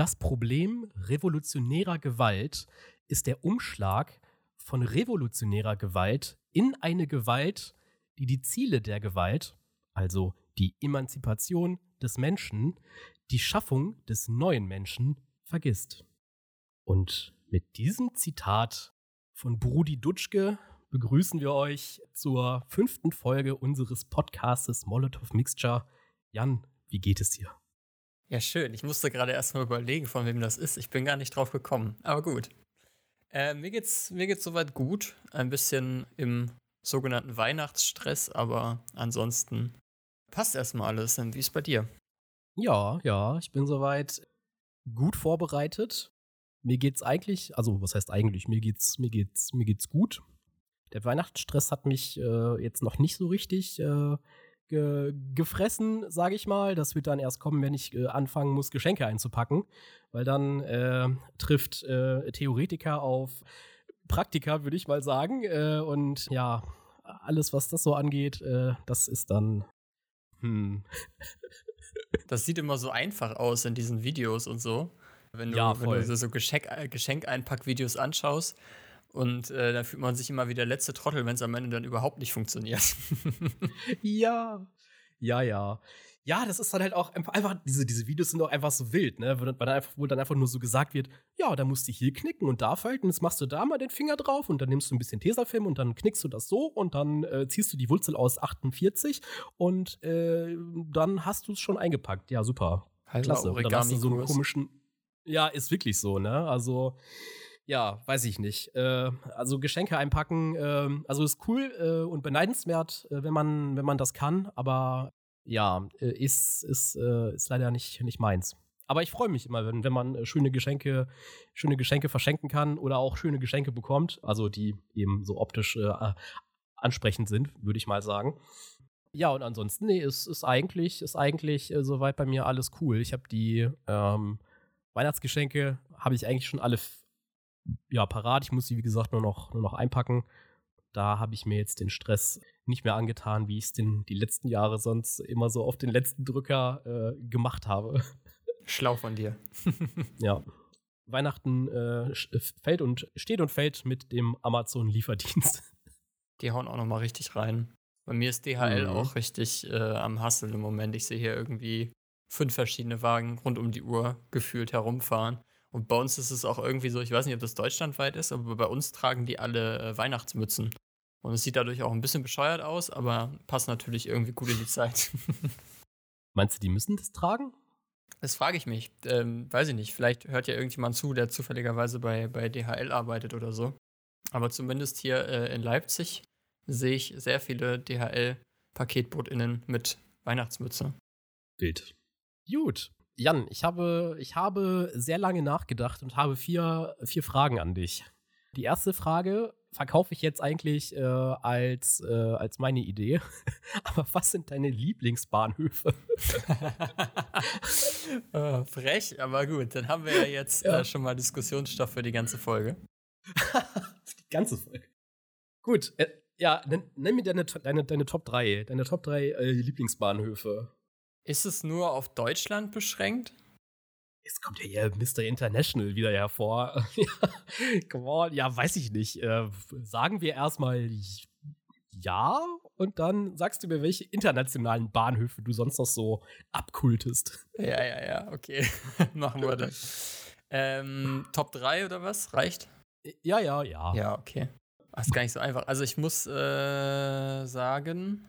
Das Problem revolutionärer Gewalt ist der Umschlag von revolutionärer Gewalt in eine Gewalt, die die Ziele der Gewalt, also die Emanzipation des Menschen, die Schaffung des neuen Menschen, vergisst. Und mit diesem Zitat von Brudi Dutschke begrüßen wir euch zur fünften Folge unseres Podcastes Molotov Mixture. Jan, wie geht es dir? Ja, schön. Ich musste gerade erstmal überlegen, von wem das ist. Ich bin gar nicht drauf gekommen. Aber gut. Äh, mir geht's, mir geht's soweit gut. Ein bisschen im sogenannten Weihnachtsstress, aber ansonsten passt erstmal alles. Und wie ist bei dir? Ja, ja, ich bin soweit gut vorbereitet. Mir geht's eigentlich, also was heißt eigentlich, mir geht's, mir geht's, mir geht's gut. Der Weihnachtsstress hat mich äh, jetzt noch nicht so richtig äh, ge gefressen, sage ich mal. Das wird dann erst kommen, wenn ich äh, anfangen muss, Geschenke einzupacken, weil dann äh, trifft äh, Theoretiker auf Praktiker, würde ich mal sagen. Äh, und ja, alles, was das so angeht, äh, das ist dann. Hm. Das sieht immer so einfach aus in diesen Videos und so. Wenn du, ja, wenn du so Geschenk, Geschenkeinpack-Videos anschaust. Und äh, dann fühlt man sich immer wie der letzte Trottel, wenn es am Ende dann überhaupt nicht funktioniert. ja, ja, ja. Ja, das ist dann halt auch einfach, diese, diese Videos sind auch einfach so wild, ne? Wo dann, einfach, wo dann einfach nur so gesagt wird, ja, da musst du hier knicken und da falten, jetzt machst du da mal den Finger drauf und dann nimmst du ein bisschen Tesafilm und dann knickst du das so und dann äh, ziehst du die Wurzel aus 48 und äh, dann hast du es schon eingepackt. Ja, super. Halt Klasse. Oder hast du so einen komischen. Ja, ist wirklich so, ne? Also ja, weiß ich nicht. Äh, also Geschenke einpacken, äh, also ist cool äh, und beneidenswert, äh, wenn man, wenn man das kann, aber ja, äh, ist, ist, äh, ist leider nicht, nicht meins. Aber ich freue mich immer, wenn, wenn man schöne Geschenke, schöne Geschenke verschenken kann oder auch schöne Geschenke bekommt, also die eben so optisch ansprechend sind, würde ich mal sagen. Ja, und ansonsten, nee, ist, ist eigentlich, ist eigentlich soweit bei mir alles cool. Ich habe die ähm, Weihnachtsgeschenke, habe ich eigentlich schon alle ja, parat. Ich muss sie, wie gesagt, nur noch, nur noch einpacken. Da habe ich mir jetzt den Stress nicht mehr angetan, wie ich es die letzten Jahre sonst immer so auf den letzten Drücker äh, gemacht habe. Schlau von dir. ja. Weihnachten äh, fällt und steht und fällt mit dem Amazon-Lieferdienst. Die hauen auch noch mal richtig rein. Bei mir ist DHL mhm. auch richtig äh, am Hasseln im Moment. Ich sehe hier irgendwie fünf verschiedene Wagen rund um die Uhr gefühlt herumfahren. Und bei uns ist es auch irgendwie so, ich weiß nicht, ob das deutschlandweit ist, aber bei uns tragen die alle äh, Weihnachtsmützen. Und es sieht dadurch auch ein bisschen bescheuert aus, aber passt natürlich irgendwie gut in die Zeit. Meinst du, die müssen das tragen? Das frage ich mich. Ähm, weiß ich nicht. Vielleicht hört ja irgendjemand zu, der zufälligerweise bei, bei DHL arbeitet oder so. Aber zumindest hier äh, in Leipzig sehe ich sehr viele DHL-PaketbootInnen mit Weihnachtsmütze. Bild. Gut. Jan, ich habe, ich habe sehr lange nachgedacht und habe vier, vier Fragen an dich. Die erste Frage verkaufe ich jetzt eigentlich äh, als, äh, als meine Idee. Aber was sind deine Lieblingsbahnhöfe? oh, frech, aber gut. Dann haben wir ja jetzt ja. Äh, schon mal Diskussionsstoff für die ganze Folge. für die ganze Folge. Gut, äh, ja, nenn, nenn, mir deine, deine, deine Top 3, deine Top 3 äh, Lieblingsbahnhöfe. Ist es nur auf Deutschland beschränkt? Jetzt kommt ja hier Mr. International wieder hervor. Come on, ja, weiß ich nicht. Äh, sagen wir erstmal ja und dann sagst du mir, welche internationalen Bahnhöfe du sonst noch so abkultest. Ja, ja, ja, okay. Machen wir das. Ähm, Top 3 oder was? Reicht? Ja, ja, ja. Ja, okay. Das ist gar nicht so einfach. Also ich muss äh, sagen,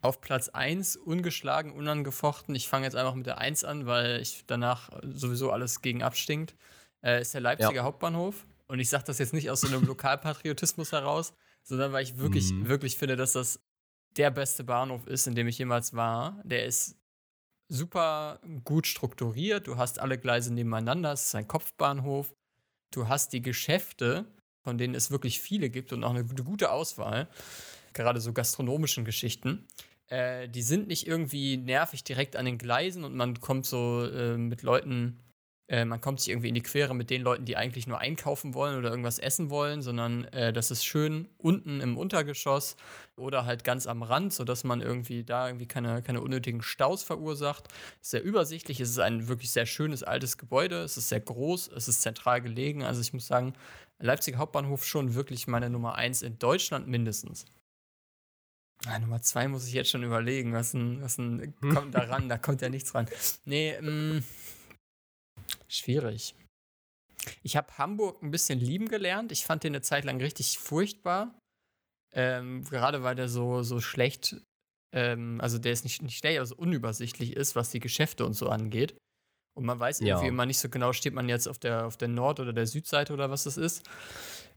auf Platz 1 ungeschlagen, unangefochten. Ich fange jetzt einfach mit der 1 an, weil ich danach sowieso alles gegen abstinkt. Äh, ist der Leipziger ja. Hauptbahnhof. Und ich sage das jetzt nicht aus so einem Lokalpatriotismus heraus, sondern weil ich wirklich, mhm. wirklich finde, dass das der beste Bahnhof ist, in dem ich jemals war. Der ist super gut strukturiert. Du hast alle Gleise nebeneinander. Es ist ein Kopfbahnhof. Du hast die Geschäfte, von denen es wirklich viele gibt und auch eine gute Auswahl. Gerade so gastronomischen Geschichten. Äh, die sind nicht irgendwie nervig direkt an den Gleisen und man kommt so äh, mit Leuten äh, man kommt sich irgendwie in die Quere mit den Leuten, die eigentlich nur einkaufen wollen oder irgendwas essen wollen, sondern äh, das ist schön unten im Untergeschoss oder halt ganz am Rand, sodass man irgendwie da irgendwie keine, keine unnötigen Staus verursacht. Sehr übersichtlich, es ist ein wirklich sehr schönes altes Gebäude, es ist sehr groß, es ist zentral gelegen. Also ich muss sagen, Leipziger Hauptbahnhof schon wirklich meine Nummer eins in Deutschland mindestens. Ah, Nummer zwei muss ich jetzt schon überlegen. Was ein, was ein hm? kommt da ran? Da kommt ja nichts ran. Nee, mh, mm, Schwierig. Ich habe Hamburg ein bisschen lieben gelernt. Ich fand den eine Zeit lang richtig furchtbar. Ähm, gerade weil der so, so schlecht, ähm, also der ist nicht, nicht schlecht, also unübersichtlich ist, was die Geschäfte und so angeht. Und man weiß irgendwie ja. immer nicht so genau, steht man jetzt auf der, auf der Nord- oder der Südseite oder was das ist.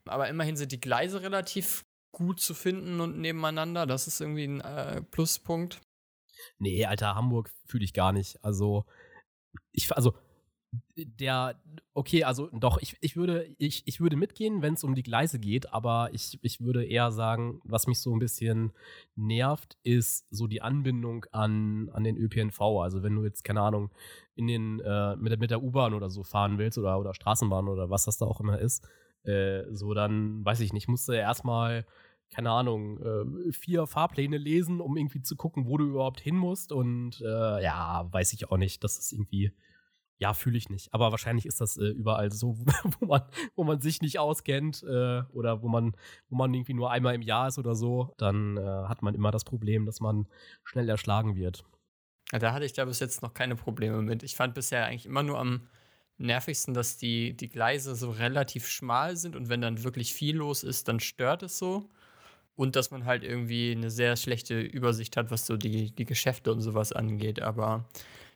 Aber immerhin sind die Gleise relativ gut zu finden und nebeneinander. Das ist irgendwie ein äh, Pluspunkt. Nee, Alter, Hamburg fühle ich gar nicht. Also, ich, also der, okay, also doch, ich, ich, würde, ich, ich würde mitgehen, wenn es um die Gleise geht, aber ich, ich würde eher sagen, was mich so ein bisschen nervt, ist so die Anbindung an, an den ÖPNV. Also wenn du jetzt, keine Ahnung, in den, äh, mit, der, mit der U-Bahn oder so fahren willst oder, oder Straßenbahn oder was das da auch immer ist, äh, so dann, weiß ich nicht, musst du erstmal keine Ahnung, äh, vier Fahrpläne lesen, um irgendwie zu gucken, wo du überhaupt hin musst. Und äh, ja, weiß ich auch nicht. Das ist irgendwie, ja, fühle ich nicht. Aber wahrscheinlich ist das äh, überall so, wo man, wo man sich nicht auskennt äh, oder wo man, wo man irgendwie nur einmal im Jahr ist oder so, dann äh, hat man immer das Problem, dass man schnell erschlagen wird. Da hatte ich da bis jetzt noch keine Probleme mit. Ich fand bisher eigentlich immer nur am nervigsten, dass die, die Gleise so relativ schmal sind und wenn dann wirklich viel los ist, dann stört es so. Und dass man halt irgendwie eine sehr schlechte Übersicht hat, was so die, die Geschäfte und sowas angeht. Aber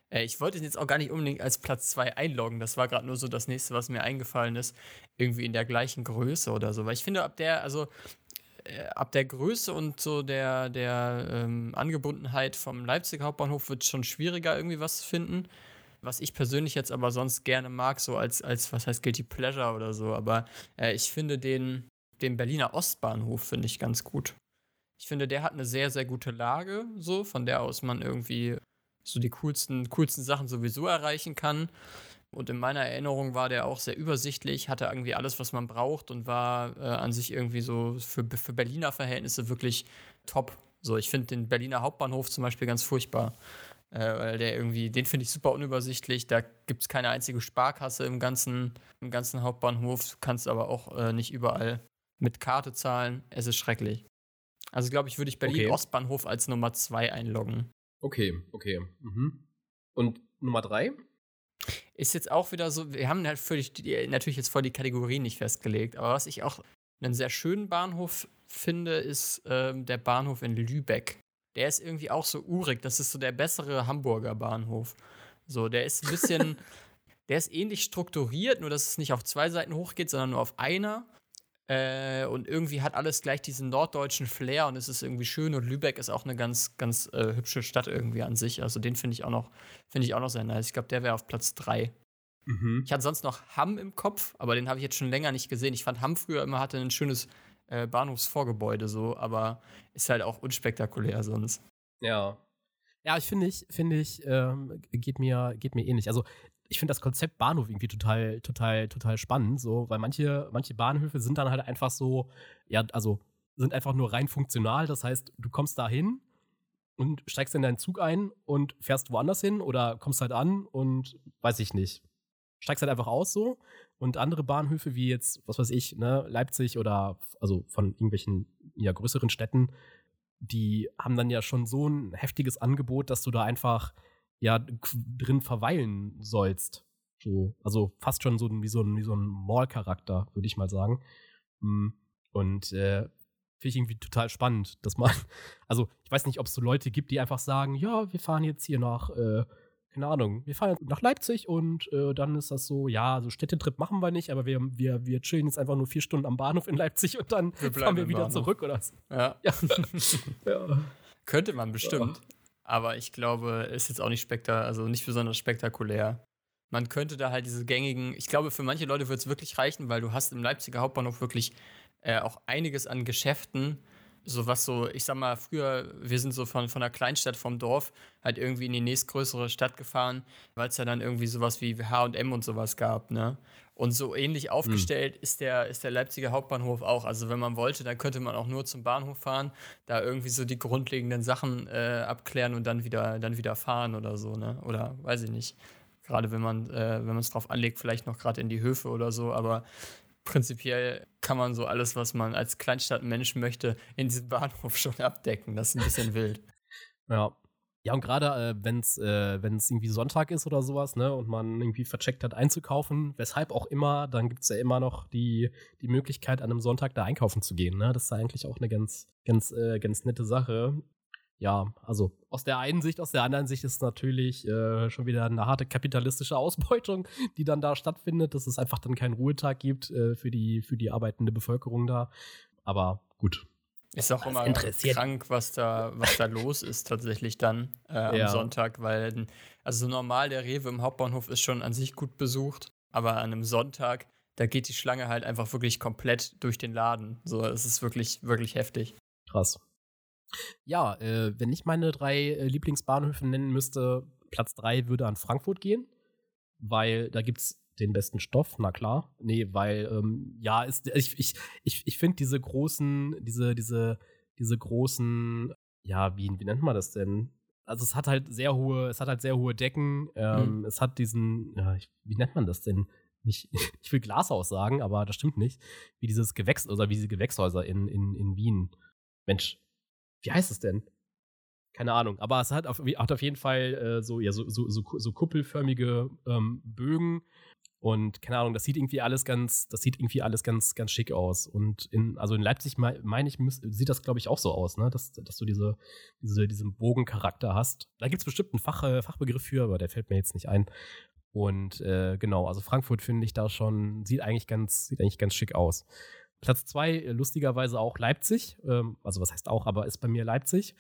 äh, ich wollte jetzt auch gar nicht unbedingt als Platz 2 einloggen. Das war gerade nur so das nächste, was mir eingefallen ist. Irgendwie in der gleichen Größe oder so. Weil ich finde, ab der, also äh, ab der Größe und so der, der ähm, Angebundenheit vom Leipzig Hauptbahnhof wird es schon schwieriger, irgendwie was zu finden. Was ich persönlich jetzt aber sonst gerne mag, so als, als was heißt Guilty Pleasure oder so. Aber äh, ich finde den, den Berliner Ostbahnhof finde ich ganz gut. Ich finde, der hat eine sehr, sehr gute Lage, so, von der aus man irgendwie so die coolsten, coolsten Sachen sowieso erreichen kann. Und in meiner Erinnerung war der auch sehr übersichtlich, hatte irgendwie alles, was man braucht und war äh, an sich irgendwie so für, für Berliner Verhältnisse wirklich top. So, ich finde den Berliner Hauptbahnhof zum Beispiel ganz furchtbar. Äh, weil der irgendwie, den finde ich super unübersichtlich. Da gibt es keine einzige Sparkasse im ganzen, im ganzen Hauptbahnhof. Du kannst aber auch äh, nicht überall mit Karte zahlen. Es ist schrecklich. Also, glaube ich, würde ich Berlin okay. Ostbahnhof als Nummer zwei einloggen. Okay, okay. Mhm. Und Nummer drei? Ist jetzt auch wieder so, wir haben halt völlig, natürlich jetzt voll die Kategorien nicht festgelegt, aber was ich auch einen sehr schönen Bahnhof finde, ist ähm, der Bahnhof in Lübeck. Der ist irgendwie auch so urig, das ist so der bessere Hamburger Bahnhof. So, der ist ein bisschen, der ist ähnlich strukturiert, nur dass es nicht auf zwei Seiten hochgeht, sondern nur auf einer. Äh, und irgendwie hat alles gleich diesen norddeutschen Flair und es ist irgendwie schön und Lübeck ist auch eine ganz, ganz äh, hübsche Stadt irgendwie an sich. Also den finde ich auch noch, finde ich auch noch sehr nice. Ich glaube, der wäre auf Platz 3. Mhm. Ich hatte sonst noch Hamm im Kopf, aber den habe ich jetzt schon länger nicht gesehen. Ich fand Hamm früher immer hatte ein schönes äh, Bahnhofsvorgebäude so, aber ist halt auch unspektakulär sonst. Ja. Ja, ich finde ich, finde ich, ähm, geht mir, geht mir ähnlich. Also ich finde das Konzept Bahnhof irgendwie total, total, total spannend, so, weil manche, manche Bahnhöfe sind dann halt einfach so, ja, also sind einfach nur rein funktional. Das heißt, du kommst da hin und steigst in deinen Zug ein und fährst woanders hin oder kommst halt an und weiß ich nicht. Steigst halt einfach aus so. Und andere Bahnhöfe wie jetzt, was weiß ich, ne, Leipzig oder also von irgendwelchen ja, größeren Städten, die haben dann ja schon so ein heftiges Angebot, dass du da einfach ja drin verweilen sollst. So, also fast schon so wie so ein, wie so ein Mall-Charakter, würde ich mal sagen. Mm, und äh, finde ich irgendwie total spannend, dass man, also ich weiß nicht, ob es so Leute gibt, die einfach sagen, ja, wir fahren jetzt hier nach, äh, keine Ahnung, wir fahren nach Leipzig und äh, dann ist das so, ja, so Städtetrip machen wir nicht, aber wir, wir, wir chillen jetzt einfach nur vier Stunden am Bahnhof in Leipzig und dann wir fahren wir wieder Bahnhof. zurück oder so. Ja. ja. ja. Könnte man bestimmt. Ja. Aber ich glaube, ist jetzt auch nicht spektakulär, also nicht besonders spektakulär. Man könnte da halt diese gängigen, ich glaube, für manche Leute wird es wirklich reichen, weil du hast im Leipziger Hauptbahnhof wirklich äh, auch einiges an Geschäften, so was so, ich sag mal, früher, wir sind so von, von der Kleinstadt vom Dorf halt irgendwie in die nächstgrößere Stadt gefahren, weil es ja dann irgendwie sowas wie HM und sowas gab, ne? Und so ähnlich aufgestellt hm. ist, der, ist der Leipziger Hauptbahnhof auch. Also wenn man wollte, dann könnte man auch nur zum Bahnhof fahren, da irgendwie so die grundlegenden Sachen äh, abklären und dann wieder, dann wieder fahren oder so, ne? Oder weiß ich nicht. Gerade wenn man äh, wenn man es drauf anlegt, vielleicht noch gerade in die Höfe oder so, aber prinzipiell kann man so alles, was man als Kleinstadtmensch möchte, in diesem Bahnhof schon abdecken. Das ist ein bisschen wild. Ja. Ja, und gerade äh, wenn es äh, irgendwie Sonntag ist oder sowas, ne, und man irgendwie vercheckt hat einzukaufen, weshalb auch immer, dann gibt es ja immer noch die, die Möglichkeit, an einem Sonntag da einkaufen zu gehen. Ne? Das ist eigentlich auch eine ganz, ganz, äh, ganz nette Sache ja, also aus der einen Sicht, aus der anderen Sicht ist natürlich äh, schon wieder eine harte kapitalistische Ausbeutung, die dann da stattfindet, dass es einfach dann keinen Ruhetag gibt äh, für, die, für die arbeitende Bevölkerung da. Aber gut. Ist auch immer krank, was da, was da los ist tatsächlich dann äh, am ja. Sonntag, weil also normal der Rewe im Hauptbahnhof ist schon an sich gut besucht, aber an einem Sonntag, da geht die Schlange halt einfach wirklich komplett durch den Laden. So, es ist wirklich, wirklich heftig. Krass. Ja, äh, wenn ich meine drei äh, Lieblingsbahnhöfe nennen müsste, Platz drei würde an Frankfurt gehen, weil da gibt es den besten Stoff, na klar. Nee, weil, ähm, ja, ist, ich, ich, ich, ich finde diese großen, diese, diese, diese großen, ja, wie, wie nennt man das denn? Also es hat halt sehr hohe, es hat halt sehr hohe Decken, ähm, mhm. es hat diesen, ja, ich, wie nennt man das denn? Nicht, ich will Glashaus sagen, aber das stimmt nicht. Wie dieses Gewächs, oder wie diese Gewächshäuser in, in, in Wien. Mensch, wie heißt es denn? Keine Ahnung, aber es hat auf, hat auf jeden Fall äh, so, ja, so, so, so, so kuppelförmige ähm, Bögen und keine Ahnung, das sieht irgendwie alles ganz, das sieht irgendwie alles ganz, ganz schick aus. Und in, also in Leipzig meine ich, sieht das, glaube ich, auch so aus, ne? Dass, dass du diese, diese, diesen Bogencharakter hast. Da gibt es bestimmt einen Fach, äh, Fachbegriff für, aber der fällt mir jetzt nicht ein. Und äh, genau, also Frankfurt finde ich da schon, sieht eigentlich ganz, sieht eigentlich ganz schick aus. Platz zwei, äh, lustigerweise auch Leipzig. Ähm, also, was heißt auch, aber ist bei mir Leipzig.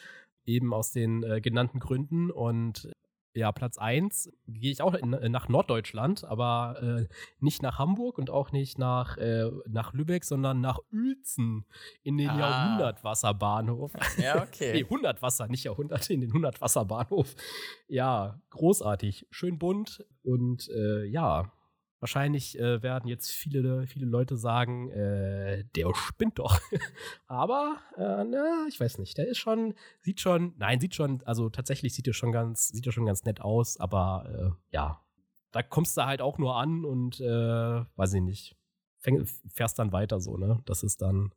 Eben aus den äh, genannten Gründen. Und ja, Platz 1 gehe ich auch in, äh, nach Norddeutschland, aber äh, nicht nach Hamburg und auch nicht nach, äh, nach Lübeck, sondern nach Uelzen in den ah. Jahrhundertwasserbahnhof. Ja, okay. nee, Hundertwasser, nicht Jahrhundert, in den Hundertwasserbahnhof. Ja, großartig, schön bunt und äh, ja, Wahrscheinlich äh, werden jetzt viele, viele Leute sagen, äh, der spinnt doch. Aber, äh, na, ich weiß nicht. Der ist schon, sieht schon, nein, sieht schon, also tatsächlich sieht er schon ganz, sieht er schon ganz nett aus, aber äh, ja, da kommst du halt auch nur an und äh, weiß ich nicht, fäng, fährst dann weiter so, ne? Das ist dann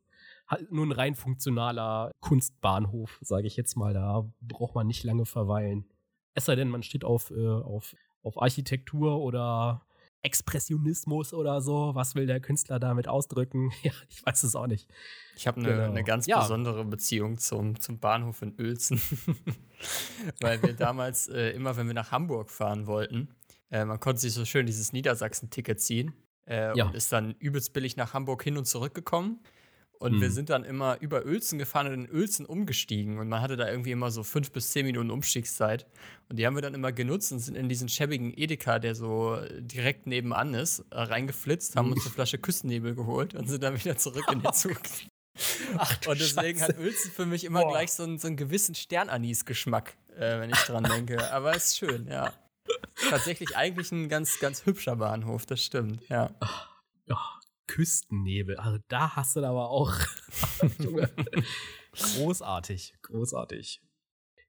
halt nur ein rein funktionaler Kunstbahnhof, sage ich jetzt mal. Da braucht man nicht lange verweilen. Es sei denn, man steht auf, äh, auf, auf Architektur oder Expressionismus oder so. Was will der Künstler damit ausdrücken? Ja, ich weiß es auch nicht. Ich habe eine, genau. eine ganz ja. besondere Beziehung zum, zum Bahnhof in Uelzen. Weil wir damals äh, immer, wenn wir nach Hamburg fahren wollten, äh, man konnte sich so schön dieses Niedersachsen-Ticket ziehen äh, ja. und ist dann übelst billig nach Hamburg hin und zurück gekommen. Und mhm. wir sind dann immer über Uelzen gefahren und in Uelzen umgestiegen. Und man hatte da irgendwie immer so fünf bis zehn Minuten Umstiegszeit. Und die haben wir dann immer genutzt und sind in diesen schäbigen Edeka, der so direkt nebenan ist, äh, reingeflitzt, haben uns eine Flasche Küstennebel geholt und sind dann wieder zurück in den Zug. Ach, und deswegen Scheiße. hat Uelzen für mich immer Boah. gleich so einen, so einen gewissen Sternanis-Geschmack, äh, wenn ich dran denke. Aber ist schön, ja. Tatsächlich eigentlich ein ganz, ganz hübscher Bahnhof, das stimmt, ja. Ja. Küstennebel. Also da hast du aber auch. großartig, großartig.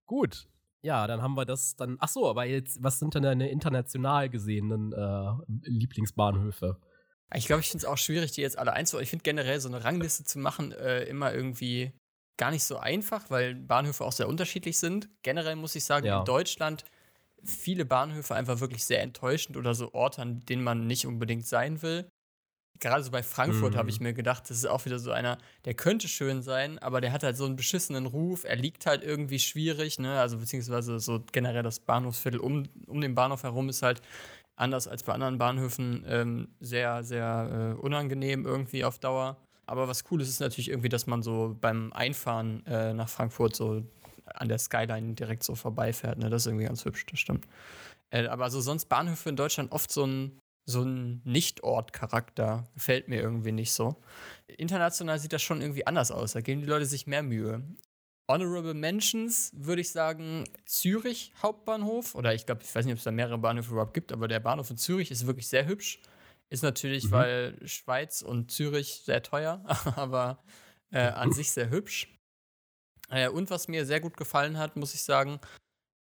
Gut. Ja, dann haben wir das dann. Ach so, aber jetzt, was sind denn deine international gesehenen äh, Lieblingsbahnhöfe? Ich glaube, ich finde es auch schwierig, die jetzt alle einzuordnen. Ich finde generell so eine Rangliste zu machen äh, immer irgendwie gar nicht so einfach, weil Bahnhöfe auch sehr unterschiedlich sind. Generell muss ich sagen, ja. in Deutschland viele Bahnhöfe einfach wirklich sehr enttäuschend oder so Orte, an denen man nicht unbedingt sein will gerade so bei Frankfurt mhm. habe ich mir gedacht, das ist auch wieder so einer, der könnte schön sein, aber der hat halt so einen beschissenen Ruf. Er liegt halt irgendwie schwierig, ne? Also beziehungsweise so generell das Bahnhofsviertel um, um den Bahnhof herum ist halt anders als bei anderen Bahnhöfen ähm, sehr, sehr äh, unangenehm irgendwie auf Dauer. Aber was cool ist, ist natürlich irgendwie, dass man so beim Einfahren äh, nach Frankfurt so an der Skyline direkt so vorbeifährt. Ne? Das ist irgendwie ganz hübsch, das stimmt. Äh, aber so sonst Bahnhöfe in Deutschland oft so ein so ein Nicht-Ort-Charakter. Gefällt mir irgendwie nicht so. International sieht das schon irgendwie anders aus. Da geben die Leute sich mehr Mühe. Honorable Mentions würde ich sagen Zürich Hauptbahnhof. Oder ich glaube, ich weiß nicht, ob es da mehrere Bahnhöfe überhaupt gibt, aber der Bahnhof in Zürich ist wirklich sehr hübsch. Ist natürlich, mhm. weil Schweiz und Zürich sehr teuer, aber äh, an sich sehr hübsch. Äh, und was mir sehr gut gefallen hat, muss ich sagen,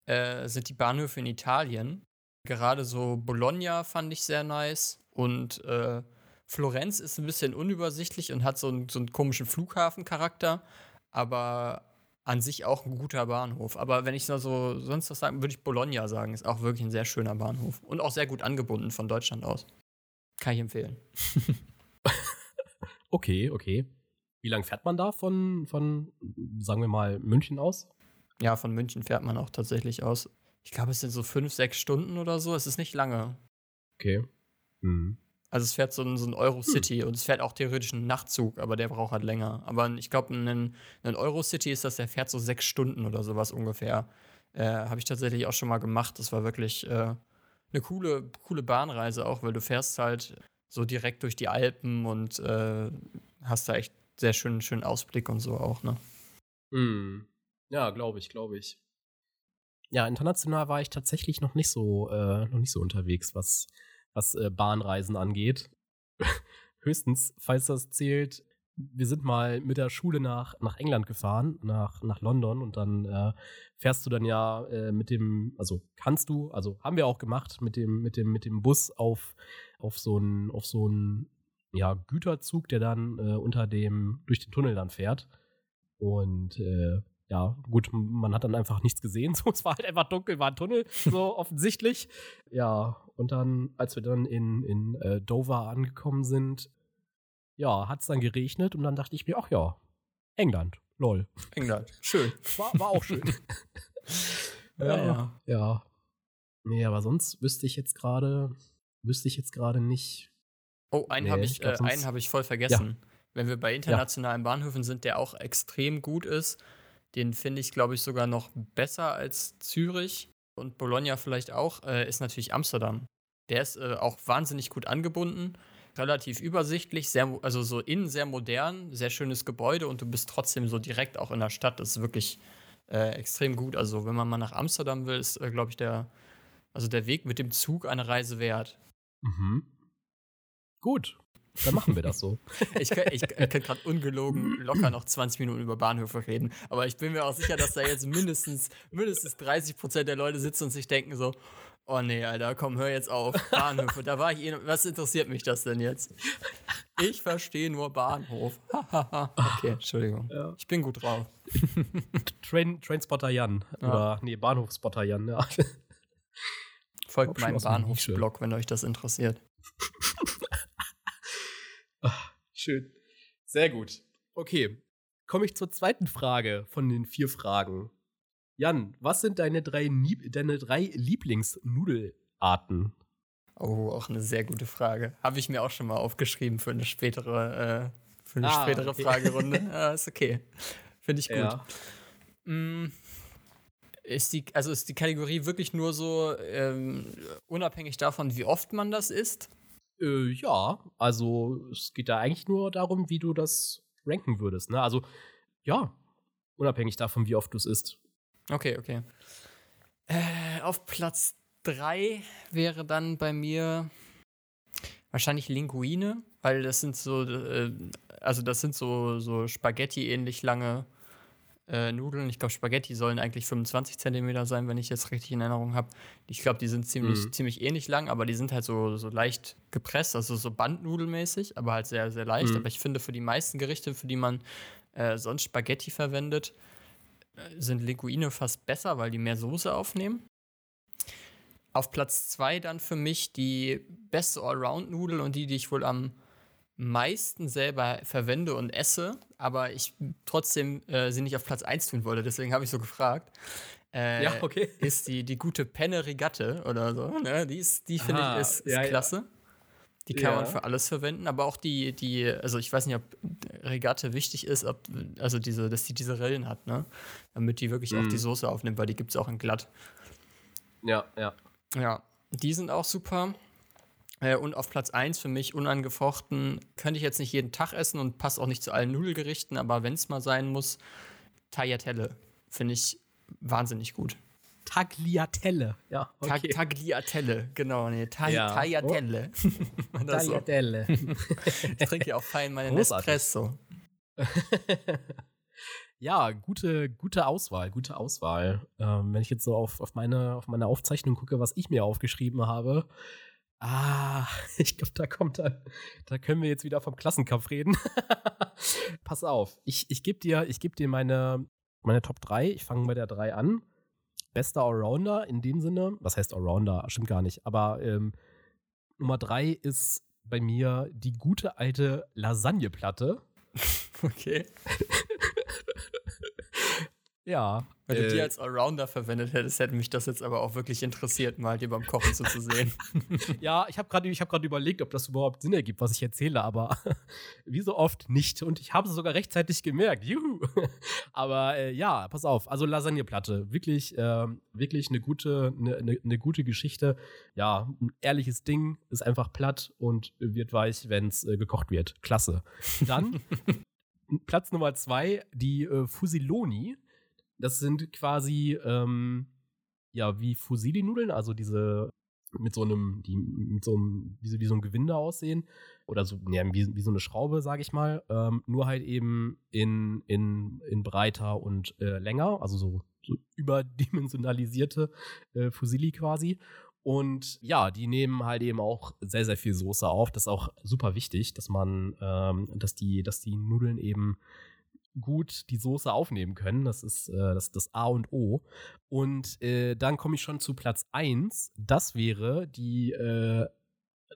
äh, sind die Bahnhöfe in Italien. Gerade so Bologna fand ich sehr nice und äh, Florenz ist ein bisschen unübersichtlich und hat so einen, so einen komischen Flughafencharakter, aber an sich auch ein guter Bahnhof. Aber wenn ich so sonst was sagen, würde ich Bologna sagen. Ist auch wirklich ein sehr schöner Bahnhof und auch sehr gut angebunden von Deutschland aus. Kann ich empfehlen. okay, okay. Wie lange fährt man da von, von, sagen wir mal, München aus? Ja, von München fährt man auch tatsächlich aus. Ich glaube, es sind so fünf, sechs Stunden oder so. Es ist nicht lange. Okay. Mhm. Also es fährt so ein, so ein Eurocity hm. und es fährt auch theoretisch ein Nachtzug, aber der braucht halt länger. Aber ich glaube, ein, ein Eurocity ist das, der fährt so sechs Stunden oder sowas ungefähr. Äh, Habe ich tatsächlich auch schon mal gemacht. Das war wirklich äh, eine coole, coole Bahnreise auch, weil du fährst halt so direkt durch die Alpen und äh, hast da echt sehr schönen, schönen Ausblick und so auch, ne? Mm. Ja, glaube ich, glaube ich. Ja, international war ich tatsächlich noch nicht so, äh, noch nicht so unterwegs, was, was äh, Bahnreisen angeht. Höchstens, falls das zählt, wir sind mal mit der Schule nach, nach England gefahren, nach, nach London und dann äh, fährst du dann ja äh, mit dem, also kannst du, also haben wir auch gemacht, mit dem, mit dem, mit dem Bus auf, auf so einen, auf so einen ja, Güterzug, der dann äh, unter dem, durch den Tunnel dann fährt. Und äh, ja, gut, man hat dann einfach nichts gesehen. So, es war halt einfach dunkel, war ein Tunnel, so offensichtlich. Ja, und dann, als wir dann in, in äh, Dover angekommen sind, ja, hat es dann geregnet und dann dachte ich mir, ach ja, England, lol. England, schön. War, war auch schön. ja, ja, ja. Nee, aber sonst wüsste ich jetzt gerade, wüsste ich jetzt gerade nicht, Oh, einen nee, habe ich, äh, hab ich voll vergessen. Ja. Wenn wir bei internationalen ja. Bahnhöfen sind, der auch extrem gut ist, den finde ich, glaube ich, sogar noch besser als Zürich und Bologna vielleicht auch, äh, ist natürlich Amsterdam. Der ist äh, auch wahnsinnig gut angebunden, relativ übersichtlich, sehr, also so innen sehr modern, sehr schönes Gebäude und du bist trotzdem so direkt auch in der Stadt. Das ist wirklich äh, extrem gut. Also, wenn man mal nach Amsterdam will, ist, äh, glaube ich, der, also der Weg mit dem Zug eine Reise wert. Mhm. Gut, dann machen wir das so. ich kann, ich, ich kann gerade ungelogen locker noch 20 Minuten über Bahnhöfe reden, aber ich bin mir auch sicher, dass da jetzt mindestens, mindestens 30 Prozent der Leute sitzen und sich denken so, oh nee, Alter, komm, hör jetzt auf. Bahnhöfe, da war ich eh, was interessiert mich das denn jetzt? Ich verstehe nur Bahnhof. okay, Entschuldigung. Ja. Ich bin gut drauf. Train, Trainspotter Jan. Ja. Oder, nee, Bahnhofspotter Jan, ja. Folgt meinem Bahnhofsblog, wenn euch das interessiert. Ach, schön. Sehr gut. Okay. Komme ich zur zweiten Frage von den vier Fragen. Jan, was sind deine drei, deine drei Lieblingsnudelarten? Oh, auch eine sehr gute Frage. Habe ich mir auch schon mal aufgeschrieben für eine spätere, äh, für eine ah, spätere okay. Fragerunde. ja, ist okay. Finde ich gut. Ja. Mm, ist die, also ist die Kategorie wirklich nur so ähm, unabhängig davon, wie oft man das isst? Äh, ja, also es geht da eigentlich nur darum, wie du das ranken würdest. Ne? Also ja, unabhängig davon, wie oft du es isst. Okay, okay. Äh, auf Platz 3 wäre dann bei mir wahrscheinlich Linguine, weil das sind so, äh, also das sind so, so Spaghetti-ähnlich lange äh, Nudeln. Ich glaube, Spaghetti sollen eigentlich 25 Zentimeter sein, wenn ich jetzt richtig in Erinnerung habe. Ich glaube, die sind ziemlich, mhm. ziemlich ähnlich lang, aber die sind halt so, so leicht gepresst, also so bandnudelmäßig, aber halt sehr, sehr leicht. Mhm. Aber ich finde, für die meisten Gerichte, für die man äh, sonst Spaghetti verwendet, äh, sind Linguine fast besser, weil die mehr Soße aufnehmen. Auf Platz 2 dann für mich die beste Allround-Nudel und die, die ich wohl am meisten selber verwende und esse, aber ich trotzdem äh, sie nicht auf Platz 1 tun wollte, deswegen habe ich so gefragt. Äh, ja, okay. Ist die, die gute Penne Regatte oder so. Ne? Die, die finde ich, ist, ist ja, klasse. Ja. Die kann ja. man für alles verwenden, aber auch die, die, also ich weiß nicht, ob Regatte wichtig ist, ob, also diese, dass die diese Rillen hat, ne? Damit die wirklich mhm. auch die Soße aufnimmt, weil die gibt es auch in glatt. Ja, ja. Ja, die sind auch super. Äh, und auf Platz 1 für mich unangefochten, könnte ich jetzt nicht jeden Tag essen und passt auch nicht zu allen Nudelgerichten, aber wenn es mal sein muss, Tagliatelle. Finde ich wahnsinnig gut. Tagliatelle, ja. Okay. Tag Tagliatelle, genau. Nee, Ta ja. Tagliatelle. Oh. Tagliatelle. ich trinke ja auch fein meinen Espresso. ja, gute, gute Auswahl, gute Auswahl. Ähm, wenn ich jetzt so auf, auf, meine, auf meine Aufzeichnung gucke, was ich mir aufgeschrieben habe, Ah, ich glaube, da kommt dann, da können wir jetzt wieder vom Klassenkampf reden. Pass auf, ich, ich gebe dir, ich geb dir meine, meine Top 3. Ich fange bei der 3 an. Bester Allrounder in dem Sinne, was heißt Allrounder? Stimmt gar nicht, aber ähm, Nummer 3 ist bei mir die gute alte Lasagneplatte. Okay. Ja. Wenn äh, du die als Allrounder verwendet hättest, hätte mich das jetzt aber auch wirklich interessiert, mal dir beim Kochen so zu sehen. ja, ich habe gerade hab überlegt, ob das überhaupt Sinn ergibt, was ich erzähle, aber wie so oft nicht. Und ich habe es sogar rechtzeitig gemerkt. Juhu. aber äh, ja, pass auf. Also Lasagneplatte. Wirklich, äh, wirklich eine gute, eine, eine, eine gute Geschichte. Ja, ein ehrliches Ding, ist einfach platt und wird weich, wenn es äh, gekocht wird. Klasse. Dann Platz Nummer zwei, die äh, Fusiloni. Das sind quasi, ähm, ja, wie Fusilli-Nudeln, also diese mit so einem, die mit so einem, wie so, wie so ein Gewinde aussehen. Oder so, ja, wie, wie so eine Schraube, sag ich mal. Ähm, nur halt eben in, in, in breiter und äh, länger, also so, so überdimensionalisierte äh, Fusilli quasi. Und ja, die nehmen halt eben auch sehr, sehr viel Soße auf. Das ist auch super wichtig, dass man, ähm, dass die, dass die Nudeln eben gut die Soße aufnehmen können. Das ist äh, das, das A und O. Und äh, dann komme ich schon zu Platz 1. Das wäre die, äh,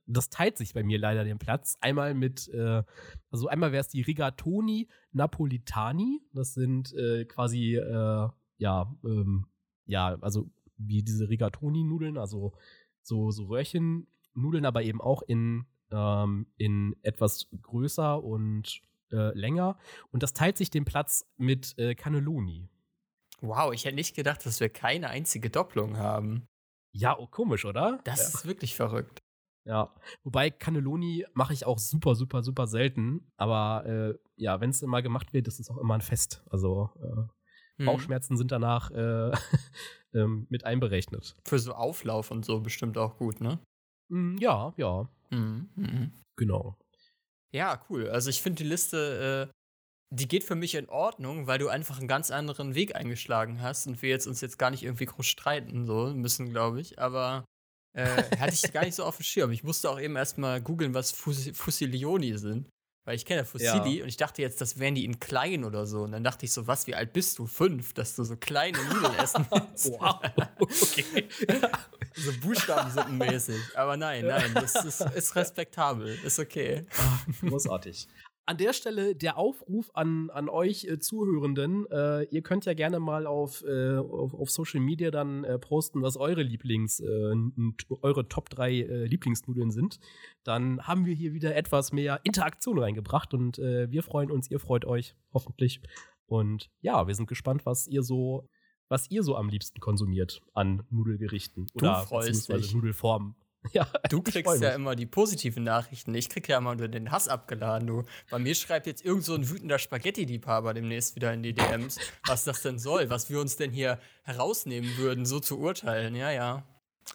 das teilt sich bei mir leider den Platz. Einmal mit, äh, also einmal wäre es die Rigatoni Napolitani. Das sind äh, quasi, äh, ja, ähm, ja, also wie diese Rigatoni-Nudeln, also so, so Röhrchen-Nudeln, aber eben auch in, ähm, in etwas größer und äh, länger. Und das teilt sich den Platz mit äh, Cannelloni. Wow, ich hätte nicht gedacht, dass wir keine einzige Doppelung haben. Ja, oh, komisch, oder? Das ja. ist wirklich verrückt. Ja, wobei Cannelloni mache ich auch super, super, super selten. Aber äh, ja, wenn es immer gemacht wird, ist es auch immer ein Fest. Also äh, hm. Bauchschmerzen sind danach äh, ähm, mit einberechnet. Für so Auflauf und so bestimmt auch gut, ne? Mm, ja, ja. Mhm. Mhm. Genau. Ja, cool. Also ich finde die Liste, äh, die geht für mich in Ordnung, weil du einfach einen ganz anderen Weg eingeschlagen hast und wir jetzt uns jetzt gar nicht irgendwie groß streiten so müssen, glaube ich. Aber äh, hatte ich gar nicht so auf dem Schirm. Ich musste auch eben erstmal googeln, was Fus Fusiglioni sind. Weil ich kenne Fusilli ja. und ich dachte jetzt, das wären die in klein oder so. Und dann dachte ich so, was, wie alt bist du? Fünf, dass du so kleine Nudeln essen willst. wow. Okay. so Buchstabensuppenmäßig. Aber nein, nein, das ist, ist respektabel. Ist okay. Ach, großartig. An der Stelle der Aufruf an, an euch äh, Zuhörenden. Äh, ihr könnt ja gerne mal auf, äh, auf, auf, Social Media dann äh, posten, was eure Lieblings, äh, eure Top 3 äh, Lieblingsnudeln sind. Dann haben wir hier wieder etwas mehr Interaktion reingebracht und wir freuen uns, ihr freut euch hoffentlich. Und ja, wir sind gespannt, was ihr so, was ihr so am liebsten konsumiert an Nudelgerichten du oder freust dich. Nudelformen. Ja, du kriegst ja immer die positiven Nachrichten. Ich krieg ja immer nur den Hass abgeladen, du. Bei mir schreibt jetzt irgend so ein wütender Spaghetti-Liebhaber demnächst wieder in die DMs, was das denn soll, was wir uns denn hier herausnehmen würden, so zu urteilen. Ja, ja.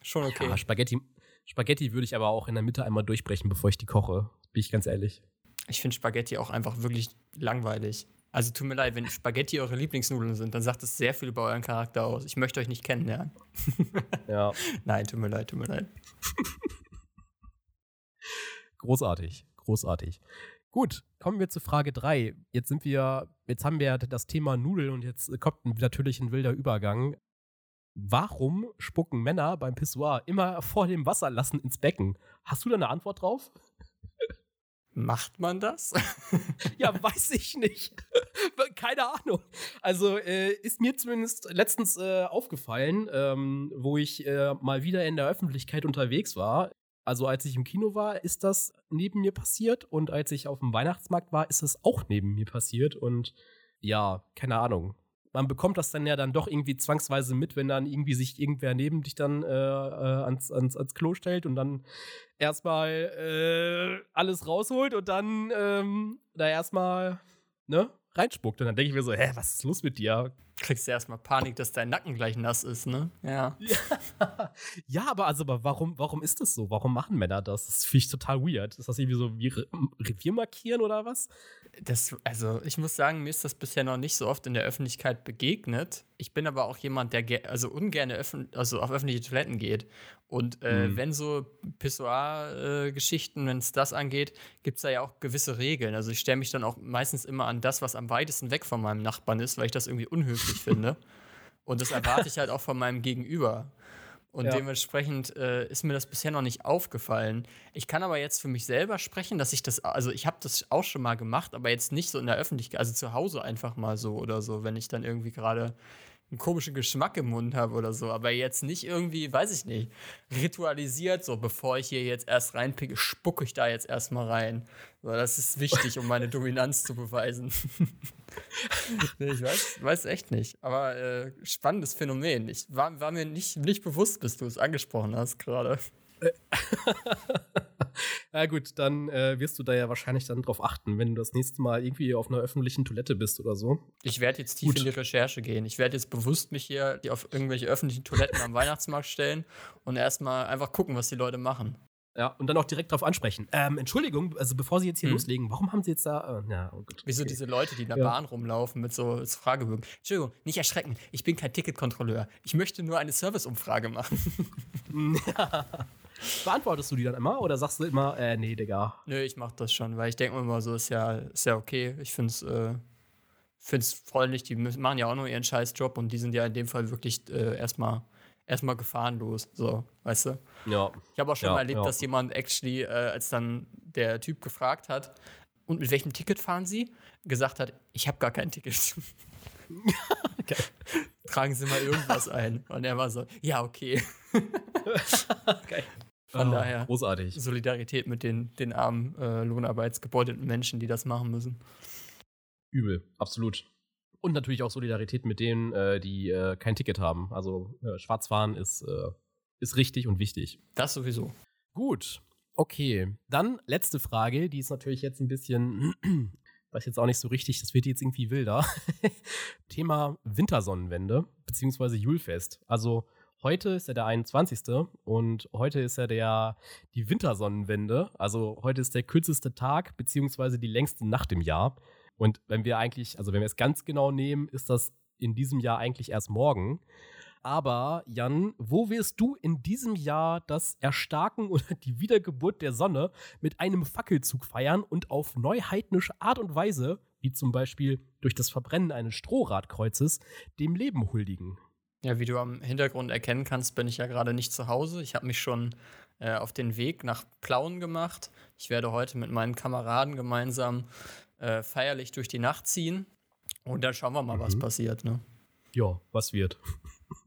Schon okay. Ja, Spaghetti, Spaghetti würde ich aber auch in der Mitte einmal durchbrechen, bevor ich die koche. Bin ich ganz ehrlich. Ich finde Spaghetti auch einfach wirklich langweilig. Also tut mir leid, wenn Spaghetti eure Lieblingsnudeln sind, dann sagt das sehr viel über euren Charakter aus. Ich möchte euch nicht kennenlernen. Ja. Nein, tut mir leid, tut mir leid. großartig, großartig. Gut, kommen wir zu Frage 3. Jetzt sind wir, jetzt haben wir das Thema Nudeln und jetzt kommt natürlich ein wilder Übergang. Warum spucken Männer beim Pissoir immer vor dem Wasserlassen ins Becken? Hast du da eine Antwort drauf? Macht man das? ja, weiß ich nicht. Keine Ahnung. Also äh, ist mir zumindest letztens äh, aufgefallen, ähm, wo ich äh, mal wieder in der Öffentlichkeit unterwegs war. Also als ich im Kino war, ist das neben mir passiert und als ich auf dem Weihnachtsmarkt war, ist das auch neben mir passiert und ja, keine Ahnung. Man bekommt das dann ja dann doch irgendwie zwangsweise mit, wenn dann irgendwie sich irgendwer neben dich dann äh, äh, ans, ans, ans Klo stellt und dann erstmal äh, alles rausholt und dann ähm, da erstmal, ne, reinspuckt. Und dann denke ich mir so, hä, was ist los mit dir? Kriegst du erstmal Panik, dass dein Nacken gleich nass ist, ne? Ja. Ja, ja aber also, aber warum, warum ist das so? Warum machen Männer das? Das finde ich total weird. Ist das irgendwie so wie Re Revier markieren oder was? Das, also, ich muss sagen, mir ist das bisher noch nicht so oft in der Öffentlichkeit begegnet. Ich bin aber auch jemand, der also ungern also auf öffentliche Toiletten geht. Und äh, mhm. wenn so Pissoir-Geschichten, wenn es das angeht, gibt es da ja auch gewisse Regeln. Also ich stelle mich dann auch meistens immer an das, was am weitesten weg von meinem Nachbarn ist, weil ich das irgendwie unhöflich finde. Und das erwarte ich halt auch von meinem Gegenüber. Und ja. dementsprechend äh, ist mir das bisher noch nicht aufgefallen. Ich kann aber jetzt für mich selber sprechen, dass ich das, also ich habe das auch schon mal gemacht, aber jetzt nicht so in der Öffentlichkeit, also zu Hause einfach mal so oder so, wenn ich dann irgendwie gerade einen komischen Geschmack im Mund habe oder so, aber jetzt nicht irgendwie, weiß ich nicht, ritualisiert, so bevor ich hier jetzt erst reinpicke, spucke ich da jetzt erstmal rein. So, das ist wichtig, um meine Dominanz zu beweisen. nee, ich weiß, weiß echt nicht, aber äh, spannendes Phänomen. Ich war, war mir nicht, nicht bewusst, bis du es angesprochen hast gerade. ja gut, dann äh, wirst du da ja wahrscheinlich dann drauf achten, wenn du das nächste Mal irgendwie auf einer öffentlichen Toilette bist oder so. Ich werde jetzt tief gut. in die Recherche gehen. Ich werde jetzt bewusst mich hier auf irgendwelche öffentlichen Toiletten am Weihnachtsmarkt stellen und erstmal einfach gucken, was die Leute machen. Ja, und dann auch direkt darauf ansprechen. Ähm, Entschuldigung, also bevor Sie jetzt hier hm. loslegen, warum haben Sie jetzt da. Äh, ja, oh Gott, Wieso diese Leute, die in der ja. Bahn rumlaufen mit so, so Fragebögen? Entschuldigung, nicht erschrecken, ich bin kein Ticketkontrolleur. Ich möchte nur eine Serviceumfrage machen. ja. Beantwortest du die dann immer oder sagst du immer, äh, nee, Digga? Nö, ich mach das schon, weil ich denke mir immer so, ist ja, ist ja okay. Ich find's, äh, find's freundlich, die machen ja auch nur ihren scheiß Job und die sind ja in dem Fall wirklich äh, erstmal erstmal gefahrenlos, so, weißt du? Ja. Ich habe auch schon ja, mal erlebt, ja. dass jemand actually, äh, als dann der Typ gefragt hat, und mit welchem Ticket fahren Sie? gesagt hat, ich habe gar kein Ticket. okay. Tragen Sie mal irgendwas ein. Und er war so, ja, okay. okay. Von oh, daher großartig. Solidarität mit den, den armen, äh, lohnarbeitsgebeutelten Menschen, die das machen müssen. Übel, absolut. Und natürlich auch Solidarität mit denen, äh, die äh, kein Ticket haben. Also äh, Schwarzfahren ist, äh, ist richtig und wichtig. Das sowieso. Gut. Okay. Dann letzte Frage, die ist natürlich jetzt ein bisschen, weiß jetzt auch nicht so richtig, das wird jetzt irgendwie wilder. Thema Wintersonnenwende, beziehungsweise Julfest. Also Heute ist ja der 21. und heute ist ja der, die Wintersonnenwende. Also heute ist der kürzeste Tag beziehungsweise die längste Nacht im Jahr. Und wenn wir eigentlich, also wenn wir es ganz genau nehmen, ist das in diesem Jahr eigentlich erst morgen. Aber Jan, wo wirst du in diesem Jahr das Erstarken oder die Wiedergeburt der Sonne mit einem Fackelzug feiern und auf neuheidnische Art und Weise, wie zum Beispiel durch das Verbrennen eines Strohradkreuzes, dem Leben huldigen? Ja, wie du am Hintergrund erkennen kannst, bin ich ja gerade nicht zu Hause. Ich habe mich schon äh, auf den Weg nach Plauen gemacht. Ich werde heute mit meinen Kameraden gemeinsam äh, feierlich durch die Nacht ziehen. Und dann schauen wir mal, mhm. was passiert. Ne? Ja, was wird.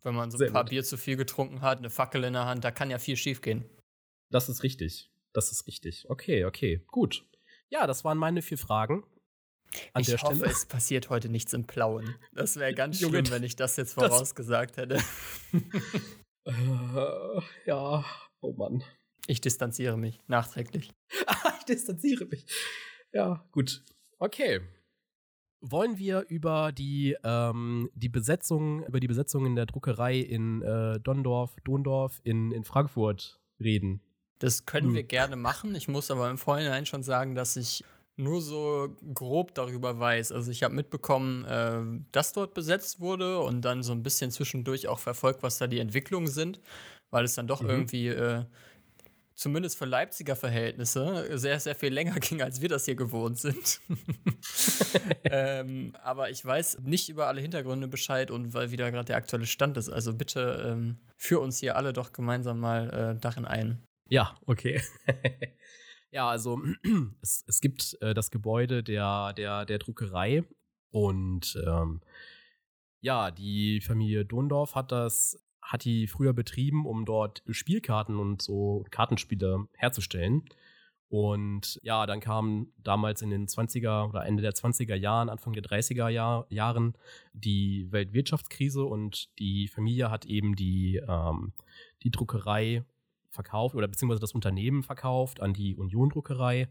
Wenn man so Sehr ein paar gut. Bier zu viel getrunken hat, eine Fackel in der Hand, da kann ja viel schief gehen. Das ist richtig. Das ist richtig. Okay, okay, gut. Ja, das waren meine vier Fragen. An ich hoffe, Stelle. es passiert heute nichts im Plauen. Das wäre ganz schlimm, wenn ich das jetzt vorausgesagt hätte. äh, ja, oh Mann. Ich distanziere mich, nachträglich. ich distanziere mich. Ja, gut. Okay. Wollen wir über die, ähm, die Besetzung, über die Besetzung in der Druckerei in äh, Dondorf, Dondorf in, in Frankfurt reden? Das können hm. wir gerne machen. Ich muss aber im Vorhinein schon sagen, dass ich nur so grob darüber weiß. Also ich habe mitbekommen, äh, dass dort besetzt wurde und dann so ein bisschen zwischendurch auch verfolgt, was da die Entwicklungen sind, weil es dann doch mhm. irgendwie äh, zumindest für Leipziger Verhältnisse sehr, sehr viel länger ging, als wir das hier gewohnt sind. ähm, aber ich weiß nicht über alle Hintergründe Bescheid und weil wieder gerade der aktuelle Stand ist. Also bitte ähm, führ uns hier alle doch gemeinsam mal äh, darin ein. Ja, okay. Ja, also es, es gibt äh, das Gebäude der, der, der Druckerei und ähm, ja, die Familie Dondorf hat das, hat die früher betrieben, um dort Spielkarten und so Kartenspiele herzustellen. Und ja, dann kam damals in den 20er oder Ende der 20er Jahren, Anfang der 30er Jahr, Jahren die Weltwirtschaftskrise und die Familie hat eben die, ähm, die Druckerei verkauft oder beziehungsweise das Unternehmen verkauft an die Union Druckerei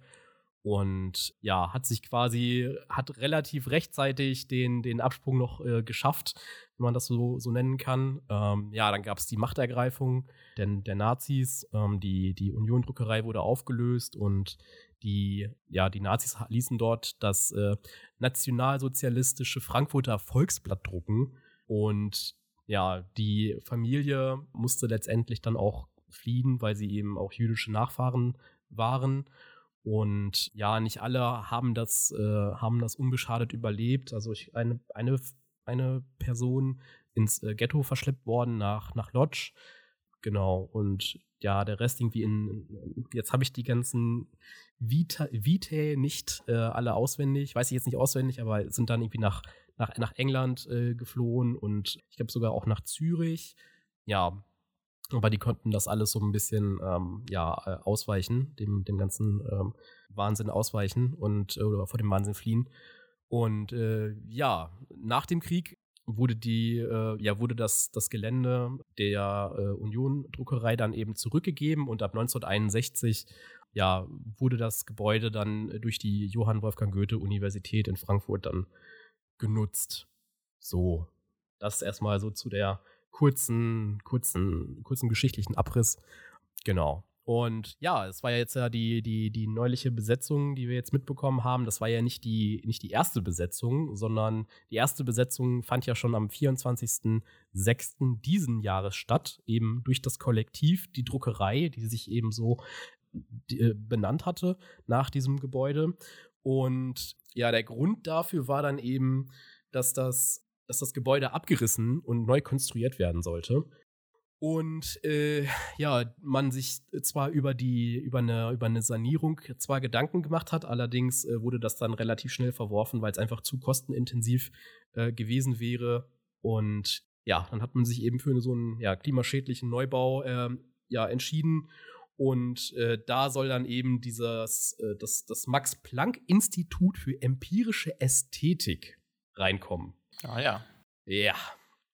und ja, hat sich quasi, hat relativ rechtzeitig den, den Absprung noch äh, geschafft, wenn man das so, so nennen kann. Ähm, ja, dann gab es die Machtergreifung der, der Nazis, ähm, die, die Union-Druckerei wurde aufgelöst und die, ja, die Nazis ließen dort das äh, nationalsozialistische Frankfurter Volksblatt drucken. Und ja, die Familie musste letztendlich dann auch fliehen, weil sie eben auch jüdische Nachfahren waren und ja, nicht alle haben das, äh, haben das unbeschadet überlebt. Also ich, eine, eine, eine Person ins äh, Ghetto verschleppt worden nach, nach Lodz. Genau. Und ja, der Rest irgendwie in. Jetzt habe ich die ganzen Vita, Vitae nicht äh, alle auswendig. Weiß ich jetzt nicht auswendig, aber sind dann irgendwie nach, nach, nach England äh, geflohen und ich glaube sogar auch nach Zürich. Ja, aber die konnten das alles so ein bisschen ähm, ja, äh, ausweichen, dem, dem ganzen ähm, Wahnsinn ausweichen und äh, oder vor dem Wahnsinn fliehen. Und äh, ja, nach dem Krieg wurde die, äh, ja, wurde das, das Gelände der äh, Union-Druckerei dann eben zurückgegeben und ab 1961 ja, wurde das Gebäude dann durch die Johann Wolfgang Goethe-Universität in Frankfurt dann genutzt. So, das erstmal so zu der kurzen, kurzen, kurzen geschichtlichen Abriss. Genau. Und ja, es war ja jetzt ja die, die, die neuliche Besetzung, die wir jetzt mitbekommen haben. Das war ja nicht die, nicht die erste Besetzung, sondern die erste Besetzung fand ja schon am 24.06. diesen Jahres statt, eben durch das Kollektiv, die Druckerei, die sich eben so äh, benannt hatte nach diesem Gebäude. Und ja, der Grund dafür war dann eben, dass das dass das Gebäude abgerissen und neu konstruiert werden sollte. Und äh, ja, man sich zwar über die, über eine, über eine Sanierung zwar Gedanken gemacht hat, allerdings äh, wurde das dann relativ schnell verworfen, weil es einfach zu kostenintensiv äh, gewesen wäre. Und ja, dann hat man sich eben für so einen ja, klimaschädlichen Neubau ähm, ja, entschieden. Und äh, da soll dann eben dieses, äh, das, das Max-Planck-Institut für empirische Ästhetik reinkommen. Ah ja. Ja.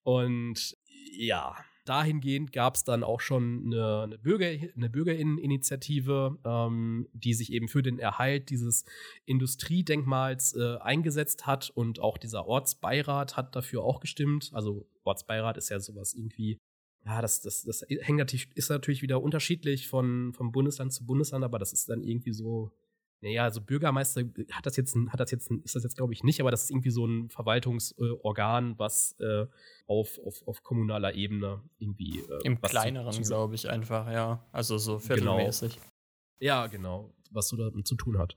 Und ja, dahingehend gab es dann auch schon eine, eine, Bürger, eine Bürgerinneninitiative, ähm, die sich eben für den Erhalt dieses Industriedenkmals äh, eingesetzt hat und auch dieser Ortsbeirat hat dafür auch gestimmt. Also Ortsbeirat ist ja sowas irgendwie, ja, das, das, das hängt natürlich, ist natürlich wieder unterschiedlich von, vom Bundesland zu Bundesland, aber das ist dann irgendwie so naja, also Bürgermeister hat das jetzt, hat das jetzt, ist das jetzt glaube ich nicht, aber das ist irgendwie so ein Verwaltungsorgan, was äh, auf, auf, auf kommunaler Ebene irgendwie. Äh, Im kleineren, glaube ich, einfach, ja. Also so genau. viertelmäßig. Genau. Ja, genau, was so damit zu tun hat.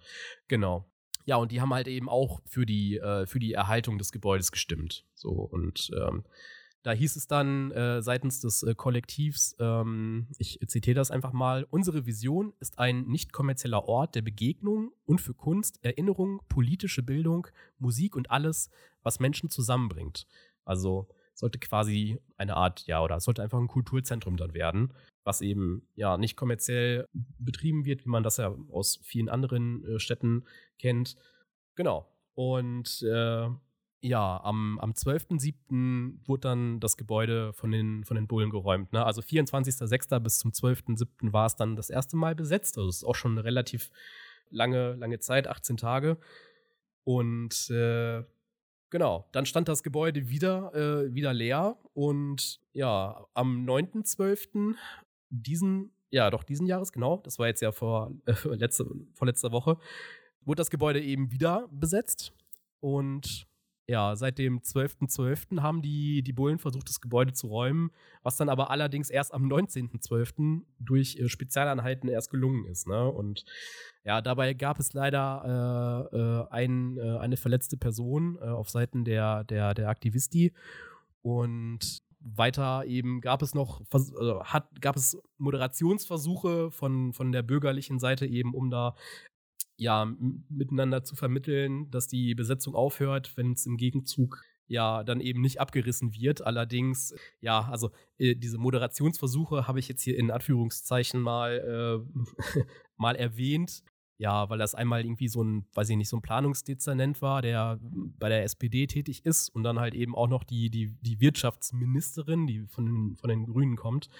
Genau. Ja, und die haben halt eben auch für die, äh, für die Erhaltung des Gebäudes gestimmt. So, und ähm, da hieß es dann äh, seitens des äh, Kollektivs, ähm, ich zitiere das einfach mal, unsere Vision ist ein nicht kommerzieller Ort der Begegnung und für Kunst, Erinnerung, politische Bildung, Musik und alles, was Menschen zusammenbringt. Also sollte quasi eine Art, ja, oder sollte einfach ein Kulturzentrum dann werden, was eben ja nicht kommerziell betrieben wird, wie man das ja aus vielen anderen äh, Städten kennt. Genau. Und äh, ja, am, am 12.07. wurde dann das Gebäude von den, von den Bullen geräumt. Ne? Also 24.06. bis zum 12.07. war es dann das erste Mal besetzt. Also es ist auch schon eine relativ lange, lange Zeit, 18 Tage. Und äh, genau, dann stand das Gebäude wieder, äh, wieder leer. Und ja, am 9.12. diesen, ja, doch diesen Jahres, genau, das war jetzt ja vor, äh, letzte, vorletzter Woche, wurde das Gebäude eben wieder besetzt. Und ja, seit dem 12.12. .12. haben die, die Bullen versucht, das Gebäude zu räumen, was dann aber allerdings erst am 19.12. durch äh, Spezialeinheiten erst gelungen ist. Ne? Und ja, dabei gab es leider äh, äh, ein, äh, eine verletzte Person äh, auf Seiten der, der, der Aktivisti. Und weiter eben gab es noch, also hat, gab es Moderationsversuche von, von der bürgerlichen Seite eben, um da ja, miteinander zu vermitteln, dass die Besetzung aufhört, wenn es im Gegenzug ja dann eben nicht abgerissen wird. Allerdings, ja, also äh, diese Moderationsversuche habe ich jetzt hier in Anführungszeichen mal, äh, mal erwähnt. ja, weil das einmal irgendwie so ein, weiß ich nicht, so ein Planungsdezernent war, der bei der SPD tätig ist und dann halt eben auch noch die, die, die Wirtschaftsministerin, die von, von den Grünen kommt,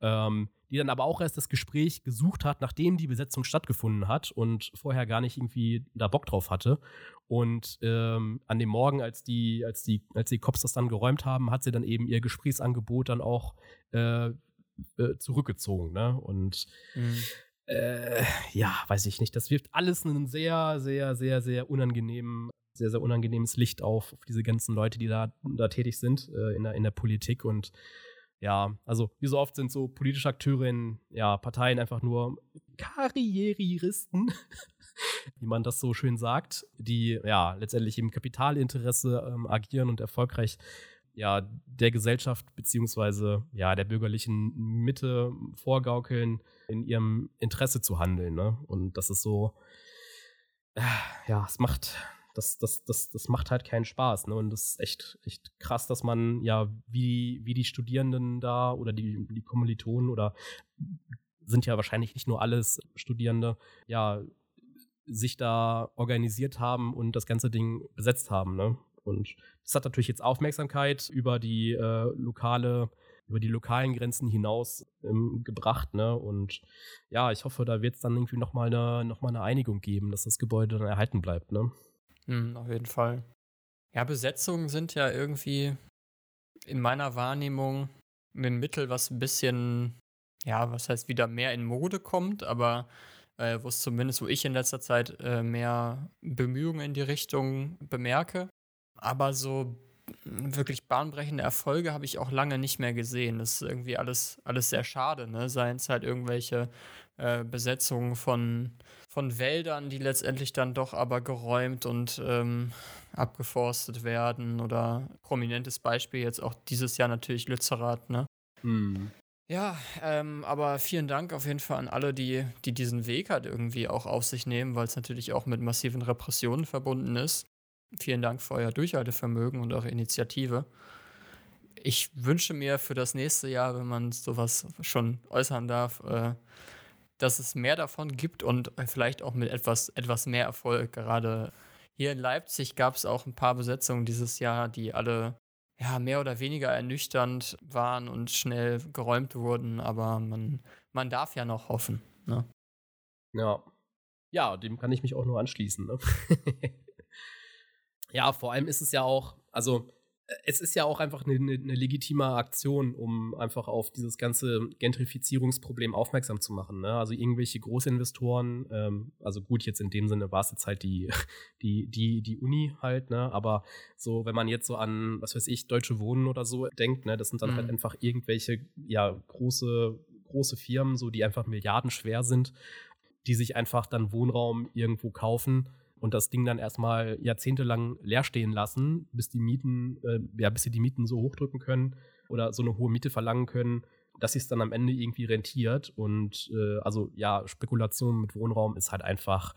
ähm, die dann aber auch erst das Gespräch gesucht hat, nachdem die Besetzung stattgefunden hat und vorher gar nicht irgendwie da Bock drauf hatte. Und ähm, an dem Morgen, als die, als die, als die Cops das dann geräumt haben, hat sie dann eben ihr Gesprächsangebot dann auch äh, äh, zurückgezogen. Ne? Und mhm äh, ja, weiß ich nicht. Das wirft alles einen sehr, sehr, sehr, sehr unangenehmen, sehr, sehr unangenehmes Licht auf, auf diese ganzen Leute, die da, da tätig sind äh, in, der, in der Politik. Und ja, also wie so oft sind so politische Akteure in ja, Parteien einfach nur Karrieristen, wie man das so schön sagt, die ja letztendlich im Kapitalinteresse ähm, agieren und erfolgreich ja der Gesellschaft beziehungsweise ja der bürgerlichen Mitte vorgaukeln, in ihrem Interesse zu handeln. Ne? Und das ist so, äh, ja, es macht, das, das, das, das macht halt keinen Spaß. Ne? Und das ist echt, echt krass, dass man ja wie, wie die Studierenden da oder die, die Kommilitonen oder sind ja wahrscheinlich nicht nur alles Studierende, ja, sich da organisiert haben und das ganze Ding besetzt haben. Ne? Und das hat natürlich jetzt Aufmerksamkeit über die äh, lokale, über die lokalen Grenzen hinaus ähm, gebracht, ne? Und ja, ich hoffe, da wird es dann irgendwie nochmal eine, noch eine Einigung geben, dass das Gebäude dann erhalten bleibt, ne? Mhm, auf jeden Fall. Ja, Besetzungen sind ja irgendwie in meiner Wahrnehmung ein Mittel, was ein bisschen, ja, was heißt wieder mehr in Mode kommt, aber äh, wo es zumindest, wo ich in letzter Zeit äh, mehr Bemühungen in die Richtung bemerke. Aber so wirklich bahnbrechende Erfolge habe ich auch lange nicht mehr gesehen. Das ist irgendwie alles, alles sehr schade, ne? Seien es halt irgendwelche äh, Besetzungen von, von Wäldern, die letztendlich dann doch aber geräumt und ähm, abgeforstet werden. Oder prominentes Beispiel jetzt auch dieses Jahr natürlich Lützerath, ne? Hm. Ja, ähm, aber vielen Dank auf jeden Fall an alle, die, die diesen Weg halt irgendwie auch auf sich nehmen, weil es natürlich auch mit massiven Repressionen verbunden ist. Vielen Dank für euer Durchhaltevermögen und eure Initiative. Ich wünsche mir für das nächste Jahr, wenn man sowas schon äußern darf, äh, dass es mehr davon gibt und vielleicht auch mit etwas, etwas mehr Erfolg. Gerade hier in Leipzig gab es auch ein paar Besetzungen dieses Jahr, die alle ja, mehr oder weniger ernüchternd waren und schnell geräumt wurden, aber man, man darf ja noch hoffen. Ne? Ja. Ja, dem kann ich mich auch nur anschließen. Ne? Ja, vor allem ist es ja auch, also es ist ja auch einfach eine, eine, legitime Aktion, um einfach auf dieses ganze Gentrifizierungsproblem aufmerksam zu machen. Ne? Also irgendwelche Großinvestoren, ähm, also gut, jetzt in dem Sinne war es jetzt halt die, die, die, die Uni halt, ne? aber so, wenn man jetzt so an, was weiß ich, Deutsche Wohnen oder so denkt, ne, das sind dann halt mhm. halt einfach irgendwelche, ja, große, große Firmen, so, die einfach milliardenschwer sind, die sich einfach dann Wohnraum irgendwo kaufen und das Ding dann erstmal jahrzehntelang leer stehen lassen, bis die Mieten, äh, ja, bis sie die Mieten so hochdrücken können oder so eine hohe Miete verlangen können, dass sich es dann am Ende irgendwie rentiert. Und äh, also ja, Spekulation mit Wohnraum ist halt einfach,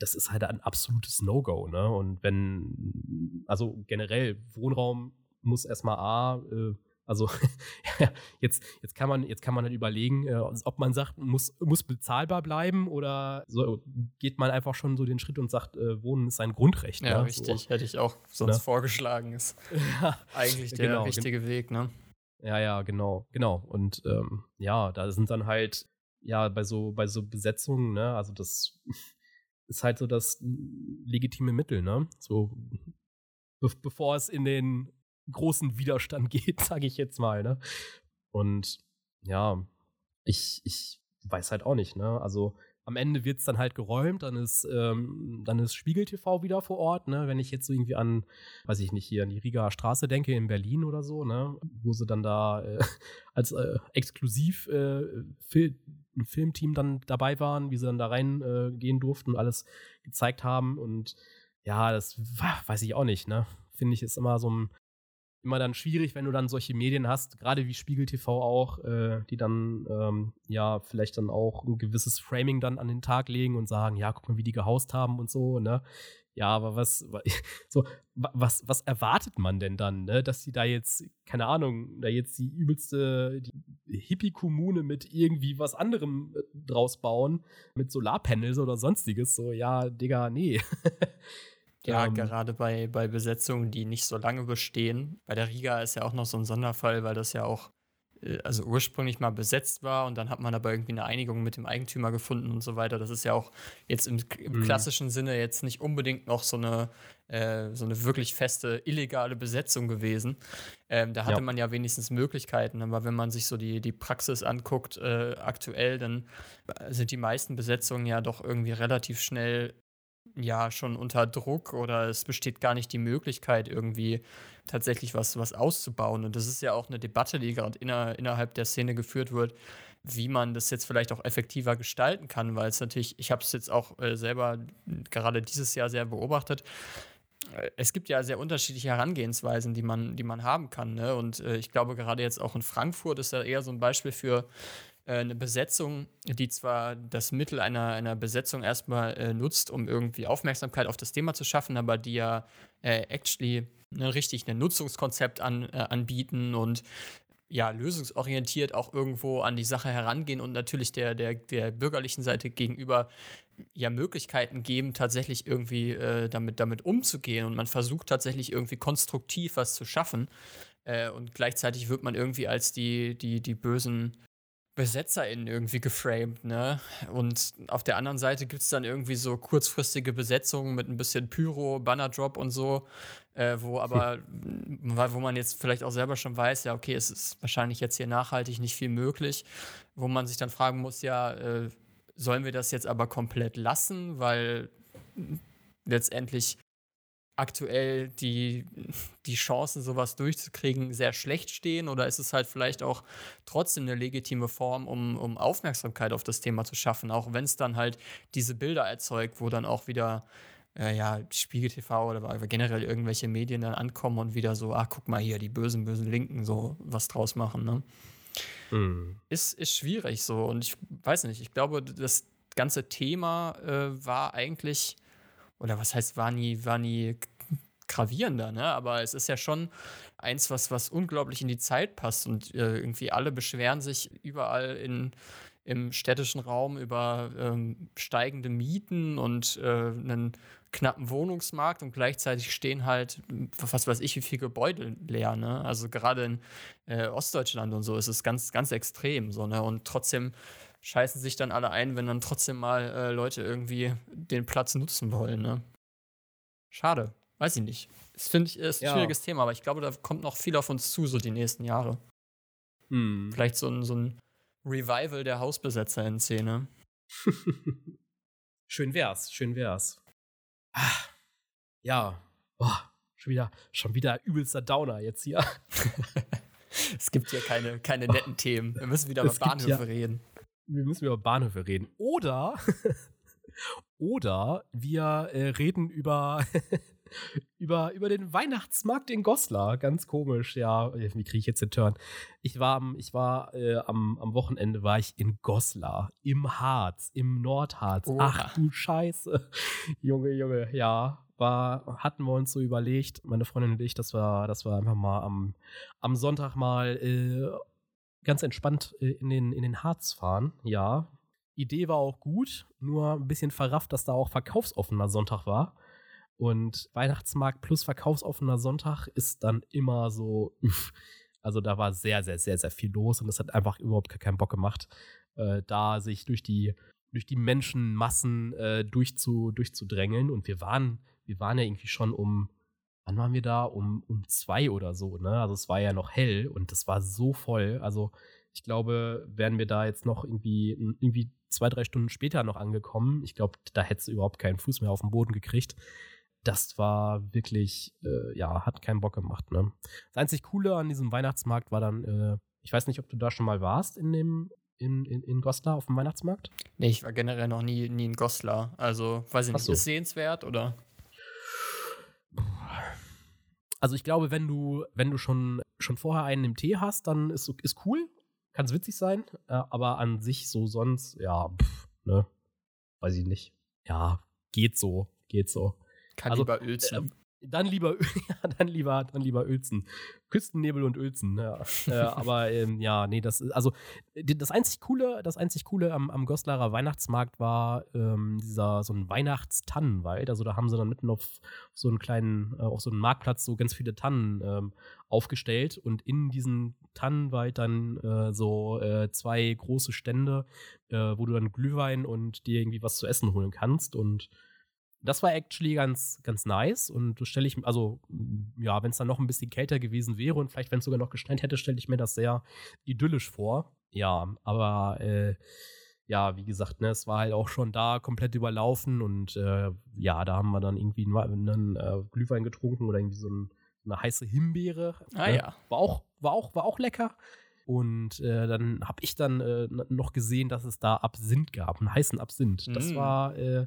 das ist halt ein absolutes No-Go, ne? Und wenn, also generell, Wohnraum muss erstmal A, äh, also jetzt, jetzt, kann man, jetzt kann man halt überlegen, äh, ob man sagt, muss, muss bezahlbar bleiben oder so, geht man einfach schon so den Schritt und sagt, äh, Wohnen ist ein Grundrecht. Ja, ne? richtig. So. Hätte ich auch sonst ne? vorgeschlagen. Ist eigentlich der genau, richtige Weg, ne? Ja, ja, genau, genau. Und ähm, ja, da sind dann halt, ja, bei so, bei so Besetzungen, ne, also das ist halt so das legitime Mittel, ne? So, be bevor es in den großen Widerstand geht, sage ich jetzt mal. Ne? Und ja, ich, ich weiß halt auch nicht. Ne? Also am Ende wird es dann halt geräumt, dann ist, ähm, dann ist Spiegel TV wieder vor Ort, ne? Wenn ich jetzt so irgendwie an, weiß ich nicht, hier an die Rigaer Straße denke, in Berlin oder so, ne? Wo sie dann da äh, als äh, exklusiv äh, Fil Filmteam dann dabei waren, wie sie dann da reingehen äh, durften und alles gezeigt haben. Und ja, das weiß ich auch nicht, ne? Finde ich, ist immer so ein immer dann schwierig, wenn du dann solche Medien hast, gerade wie Spiegel TV auch, äh, die dann ähm, ja vielleicht dann auch ein gewisses Framing dann an den Tag legen und sagen, ja, guck mal, wie die gehaust haben und so, ne? Ja, aber was, so, was, was erwartet man denn dann, ne? Dass sie da jetzt, keine Ahnung, da jetzt die übelste Hippie-Kommune mit irgendwie was anderem äh, draus bauen, mit Solarpanels oder sonstiges. So, ja, Digga, nee. Ja, ähm, gerade bei, bei Besetzungen, die nicht so lange bestehen. Bei der Riga ist ja auch noch so ein Sonderfall, weil das ja auch äh, also ursprünglich mal besetzt war und dann hat man aber irgendwie eine Einigung mit dem Eigentümer gefunden und so weiter. Das ist ja auch jetzt im, im mhm. klassischen Sinne jetzt nicht unbedingt noch so eine, äh, so eine wirklich feste illegale Besetzung gewesen. Ähm, da hatte ja. man ja wenigstens Möglichkeiten, aber wenn man sich so die, die Praxis anguckt äh, aktuell, dann sind die meisten Besetzungen ja doch irgendwie relativ schnell ja schon unter Druck oder es besteht gar nicht die Möglichkeit, irgendwie tatsächlich was, was auszubauen. Und das ist ja auch eine Debatte, die gerade inner, innerhalb der Szene geführt wird, wie man das jetzt vielleicht auch effektiver gestalten kann, weil es natürlich, ich habe es jetzt auch äh, selber gerade dieses Jahr sehr beobachtet. Äh, es gibt ja sehr unterschiedliche Herangehensweisen, die man, die man haben kann. Ne? Und äh, ich glaube, gerade jetzt auch in Frankfurt ist da eher so ein Beispiel für, eine Besetzung, die zwar das Mittel einer, einer Besetzung erstmal äh, nutzt, um irgendwie Aufmerksamkeit auf das Thema zu schaffen, aber die ja äh, actually ne, richtig ein Nutzungskonzept an, äh, anbieten und ja, lösungsorientiert auch irgendwo an die Sache herangehen und natürlich der, der, der bürgerlichen Seite gegenüber ja Möglichkeiten geben, tatsächlich irgendwie äh, damit, damit umzugehen. Und man versucht tatsächlich irgendwie konstruktiv was zu schaffen. Äh, und gleichzeitig wird man irgendwie als die, die, die bösen BesetzerInnen irgendwie geframed, ne? Und auf der anderen Seite gibt es dann irgendwie so kurzfristige Besetzungen mit ein bisschen Pyro, Bannerdrop und so, äh, wo aber, wo man jetzt vielleicht auch selber schon weiß, ja, okay, es ist wahrscheinlich jetzt hier nachhaltig nicht viel möglich, wo man sich dann fragen muss, ja, äh, sollen wir das jetzt aber komplett lassen, weil letztendlich aktuell die, die Chancen, sowas durchzukriegen, sehr schlecht stehen? Oder ist es halt vielleicht auch trotzdem eine legitime Form, um, um Aufmerksamkeit auf das Thema zu schaffen, auch wenn es dann halt diese Bilder erzeugt, wo dann auch wieder äh, ja, Spiegel TV oder generell irgendwelche Medien dann ankommen und wieder so, ach, guck mal hier, die bösen, bösen Linken so was draus machen, ne? Mhm. Ist, ist schwierig so. Und ich weiß nicht, ich glaube, das ganze Thema äh, war eigentlich oder was heißt, war nie, war nie gravierender, ne? Aber es ist ja schon eins, was, was unglaublich in die Zeit passt und äh, irgendwie alle beschweren sich überall in, im städtischen Raum über ähm, steigende Mieten und äh, einen knappen Wohnungsmarkt und gleichzeitig stehen halt, was weiß ich, wie viele Gebäude leer, ne? Also gerade in äh, Ostdeutschland und so ist es ganz, ganz extrem, so, ne? Und trotzdem scheißen sich dann alle ein, wenn dann trotzdem mal äh, Leute irgendwie den Platz nutzen wollen. Ne? Schade. Weiß ich nicht. Das finde ich ist ein ja. schwieriges Thema, aber ich glaube, da kommt noch viel auf uns zu, so die nächsten Jahre. Hm. Vielleicht so ein, so ein Revival der Hausbesetzer in Szene. schön wär's, schön wär's. Ah, ja. Boah, schon wieder, schon wieder übelster Downer jetzt hier. es gibt hier keine, keine netten oh. Themen. Wir müssen wieder über Bahnhöfe ja, reden wir müssen über Bahnhöfe reden. Oder, oder wir äh, reden über, über, über den Weihnachtsmarkt in Goslar. Ganz komisch, ja. Wie kriege ich jetzt den Turn? Ich war, ich war äh, am, am Wochenende war ich in Goslar, im Harz, im Nordharz. Oha. Ach du Scheiße. Junge, Junge, ja. War, hatten wir uns so überlegt, meine Freundin und ich, dass wir, dass wir einfach mal am, am Sonntag mal äh, ganz entspannt äh, in, den, in den Harz fahren, ja. Idee war auch gut, nur ein bisschen verrafft, dass da auch verkaufsoffener Sonntag war. Und Weihnachtsmarkt plus verkaufsoffener Sonntag ist dann immer so. Also da war sehr, sehr, sehr, sehr viel los und es hat einfach überhaupt keinen Bock gemacht, äh, da sich durch die, durch die Menschenmassen äh, durchzu, durchzudrängeln. Und wir waren, wir waren ja irgendwie schon um wann waren wir da? Um, um zwei oder so, ne? Also es war ja noch hell und es war so voll. Also ich glaube, wären wir da jetzt noch irgendwie, irgendwie zwei, drei Stunden später noch angekommen, ich glaube, da hättest du überhaupt keinen Fuß mehr auf den Boden gekriegt. Das war wirklich, äh, ja, hat keinen Bock gemacht, ne? Das einzig Coole an diesem Weihnachtsmarkt war dann, äh, ich weiß nicht, ob du da schon mal warst in dem, in, in, in Goslar auf dem Weihnachtsmarkt? Nee, ich war generell noch nie, nie in Goslar. Also, weiß ich nicht, so. ist sehenswert oder? Also ich glaube, wenn du, wenn du schon, schon vorher einen im Tee hast, dann ist, ist cool. Kann es witzig sein. Äh, aber an sich so sonst, ja, pff, ne? Weiß ich nicht. Ja, geht so. Geht so. Kann Also, lieber Uelzen. Dann lieber, ja, dann lieber, dann lieber Uelzen. Küstennebel und Uelzen, ja. äh, aber ähm, ja, nee, das ist, also das einzig Coole, das einzig Coole am, am Goslarer Weihnachtsmarkt war ähm, dieser so ein Weihnachtstannenwald. Also da haben sie dann mitten auf so einen kleinen, äh, auf so einen Marktplatz so ganz viele Tannen ähm, aufgestellt und in diesen Tannenwald dann äh, so äh, zwei große Stände, äh, wo du dann Glühwein und dir irgendwie was zu essen holen kannst und das war actually ganz, ganz nice und stelle ich, also ja, wenn es dann noch ein bisschen kälter gewesen wäre und vielleicht, wenn es sogar noch geschneit hätte, stelle ich mir das sehr idyllisch vor. Ja, aber äh, ja, wie gesagt, ne, es war halt auch schon da komplett überlaufen und äh, ja, da haben wir dann irgendwie einen, einen äh, Glühwein getrunken oder irgendwie so, ein, so eine heiße Himbeere. Ah ne? ja. War auch, war auch, war auch lecker. Und äh, dann habe ich dann äh, noch gesehen, dass es da Absinth gab, einen heißen Absinth. Das Mm. war, äh,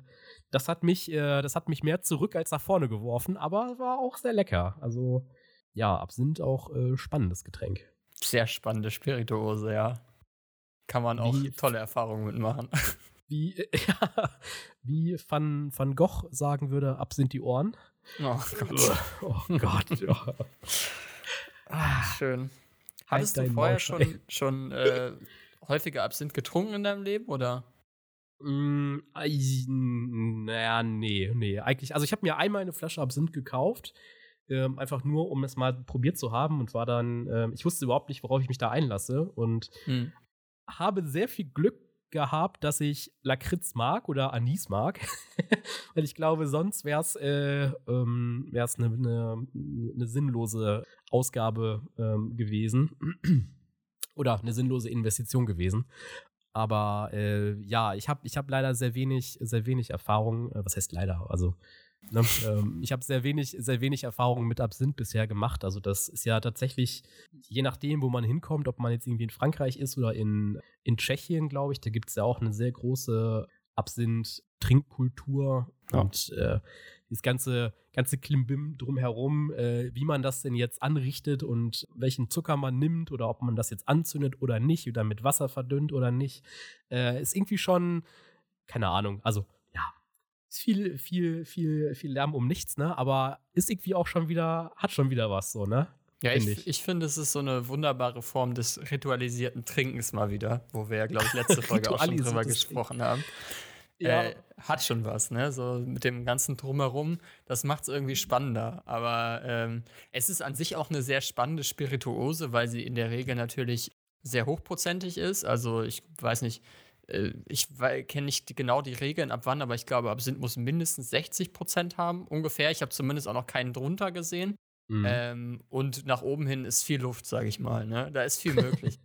das hat mich, äh, das hat mich mehr zurück als nach vorne geworfen, aber war auch sehr lecker. Also ja, Absinth auch äh, spannendes Getränk. Sehr spannende Spirituose, ja. Kann man auch Wie- tolle Erfahrungen mitmachen. Wie, äh, ja, wie Van, Van Gogh sagen würde, Absinth die Ohren. Oh Gott. oh Gott, ja. Ah, schön. Hattest du vorher Maul, schon, schon äh, häufiger Absinth getrunken in deinem Leben, oder? Mm, naja, nee, nee. Eigentlich, also ich habe mir einmal eine Flasche Absinth gekauft, ähm, einfach nur, um es mal probiert zu haben und war dann, ähm, ich wusste überhaupt nicht, worauf ich mich da einlasse und Hm. habe sehr viel Glück gehabt, dass ich Lakritz mag oder Anis mag. Weil ich glaube, sonst wäre es äh, ähm, eine ne, ne sinnlose Ausgabe ähm, gewesen. oder eine sinnlose Investition gewesen. Aber äh, ja, ich habe ich hab leider sehr wenig, sehr wenig Erfahrung. Äh, was heißt leider? Also, ne, ähm, ich habe sehr wenig, sehr wenig Erfahrung mit Absinth bisher gemacht. Also, das ist ja tatsächlich, je nachdem, wo man hinkommt, ob man jetzt irgendwie in Frankreich ist oder in, in Tschechien, glaube ich, da gibt es ja auch eine sehr große Absinth-Trinkkultur. Ja. Und äh, dieses ganze, ganze Klimbim drumherum, äh, wie man das denn jetzt anrichtet und welchen Zucker man nimmt oder ob man das jetzt anzündet oder nicht oder mit Wasser verdünnt oder nicht, äh, ist irgendwie schon, keine Ahnung, also ja, ist viel, viel, viel, viel Lärm um nichts, ne? Aber ist irgendwie auch schon wieder, hat schon wieder was so, ne? Ja, Find ich, ich. ich finde, es ist so eine wunderbare Form des ritualisierten Trinkens mal wieder, wo wir ja, glaube ich, letzte Folge auch schon drüber gesprochen haben. Äh, hat schon was, ne? So mit dem ganzen Drumherum, das macht es irgendwie spannender. Aber ähm, es ist an sich auch eine sehr spannende Spirituose, weil sie in der Regel natürlich sehr hochprozentig ist. Also ich weiß nicht, äh, ich kenne nicht genau die Regeln ab wann, aber ich glaube, Absinth muss mindestens 60 Prozent haben, ungefähr. Ich habe zumindest auch noch keinen drunter gesehen. Mhm. Ähm, und nach oben hin ist viel Luft, sage ich mal. Ne? Da ist viel möglich.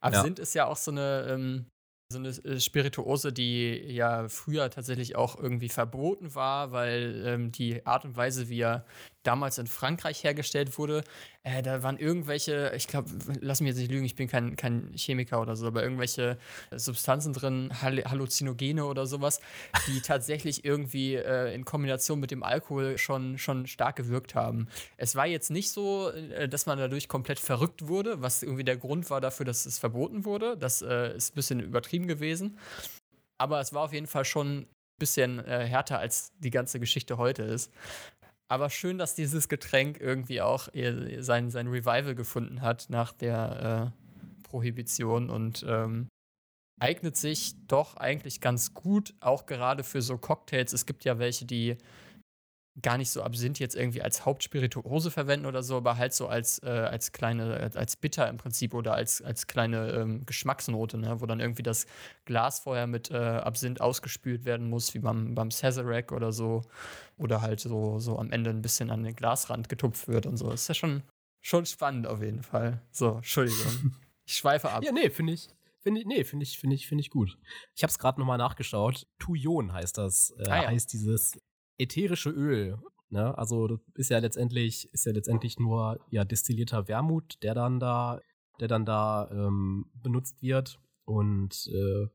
Absinth ist ja auch so eine, ähm, so eine äh, Spirituose, die ja früher tatsächlich auch irgendwie verboten war, weil ähm, die Art und Weise, wie er damals in Frankreich hergestellt wurde, äh, da waren irgendwelche, ich glaube, lass mich jetzt nicht lügen, ich bin kein, kein Chemiker oder so, aber irgendwelche Substanzen drin, Hall Halluzinogene oder sowas, die tatsächlich irgendwie äh, in Kombination mit dem Alkohol schon, schon stark gewirkt haben. Es war jetzt nicht so, äh, dass man dadurch komplett verrückt wurde, was irgendwie der Grund war dafür, dass es verboten wurde. Das äh, ist ein bisschen übertrieben gewesen. Aber es war auf jeden Fall schon ein bisschen äh, härter, als die ganze Geschichte heute ist. Aber schön, dass dieses Getränk irgendwie auch sein, sein Revival gefunden hat nach der äh, Prohibition und ähm, eignet sich doch eigentlich ganz gut, auch gerade für so Cocktails. Es gibt ja welche, die gar nicht so Absinth jetzt irgendwie als Hauptspirituose verwenden oder so, aber halt so als, äh, als kleine, als, Bitter im Prinzip oder als, als kleine ähm, Geschmacksnote, ne? wo dann irgendwie das Glas vorher mit äh, Absinth ausgespült werden muss, wie beim, beim Sazerac oder so. Oder halt so, so am Ende ein bisschen an den Glasrand getupft wird und so. Das ist ja schon, schon spannend auf jeden Fall. So, Entschuldigung. Ich schweife ab. Ja, nee, finde ich. Finde ich, nee, finde ich, finde ich, finde ich gut. Ich habe es gerade nochmal nachgeschaut. Tuyon heißt das. Äh, Ah, ja. Heißt dieses ätherische Öl. Ne? Also das ist ja letztendlich, ist ja letztendlich nur ja destillierter Wermut, der dann da, der dann da ähm, benutzt wird. Und äh,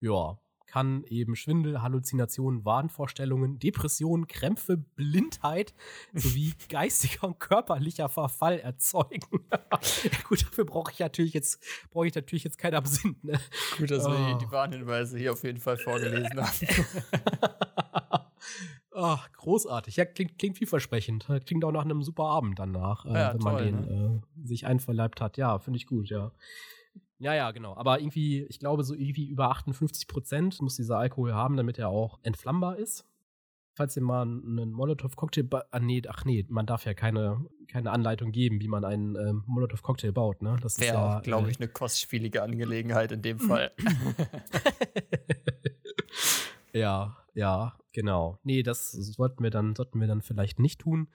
ja, kann eben Schwindel, Halluzinationen, Wahnvorstellungen, Depressionen, Krämpfe, Blindheit sowie geistiger und körperlicher Verfall erzeugen. gut, dafür brauche ich natürlich jetzt, brauche ich natürlich jetzt keinen Absinth, ne? Gut, dass wir Oh. die, die Warnhinweise hier auf jeden Fall vorgelesen haben. Ach, großartig. Ja, klingt, klingt vielversprechend. Klingt auch nach einem super Abend danach, äh, Ja, wenn toll, man den ne? äh, sich einverleibt hat. Ja, finde ich gut, ja. Ja, ja, genau. Aber irgendwie, ich glaube, so irgendwie über 58 Prozent muss dieser Alkohol haben, damit er auch entflammbar ist. Falls ihr mal einen Molotow-Cocktail ah, nee, ach nee, man darf ja keine, keine Anleitung geben, wie man einen ähm, Molotow-Cocktail baut, ne? Das ist Wäre ja, auch, glaube äh, ich, eine kostspielige Angelegenheit in dem Fall. ja, ja, genau. Nee, das sollten wir dann, sollten wir dann vielleicht nicht tun.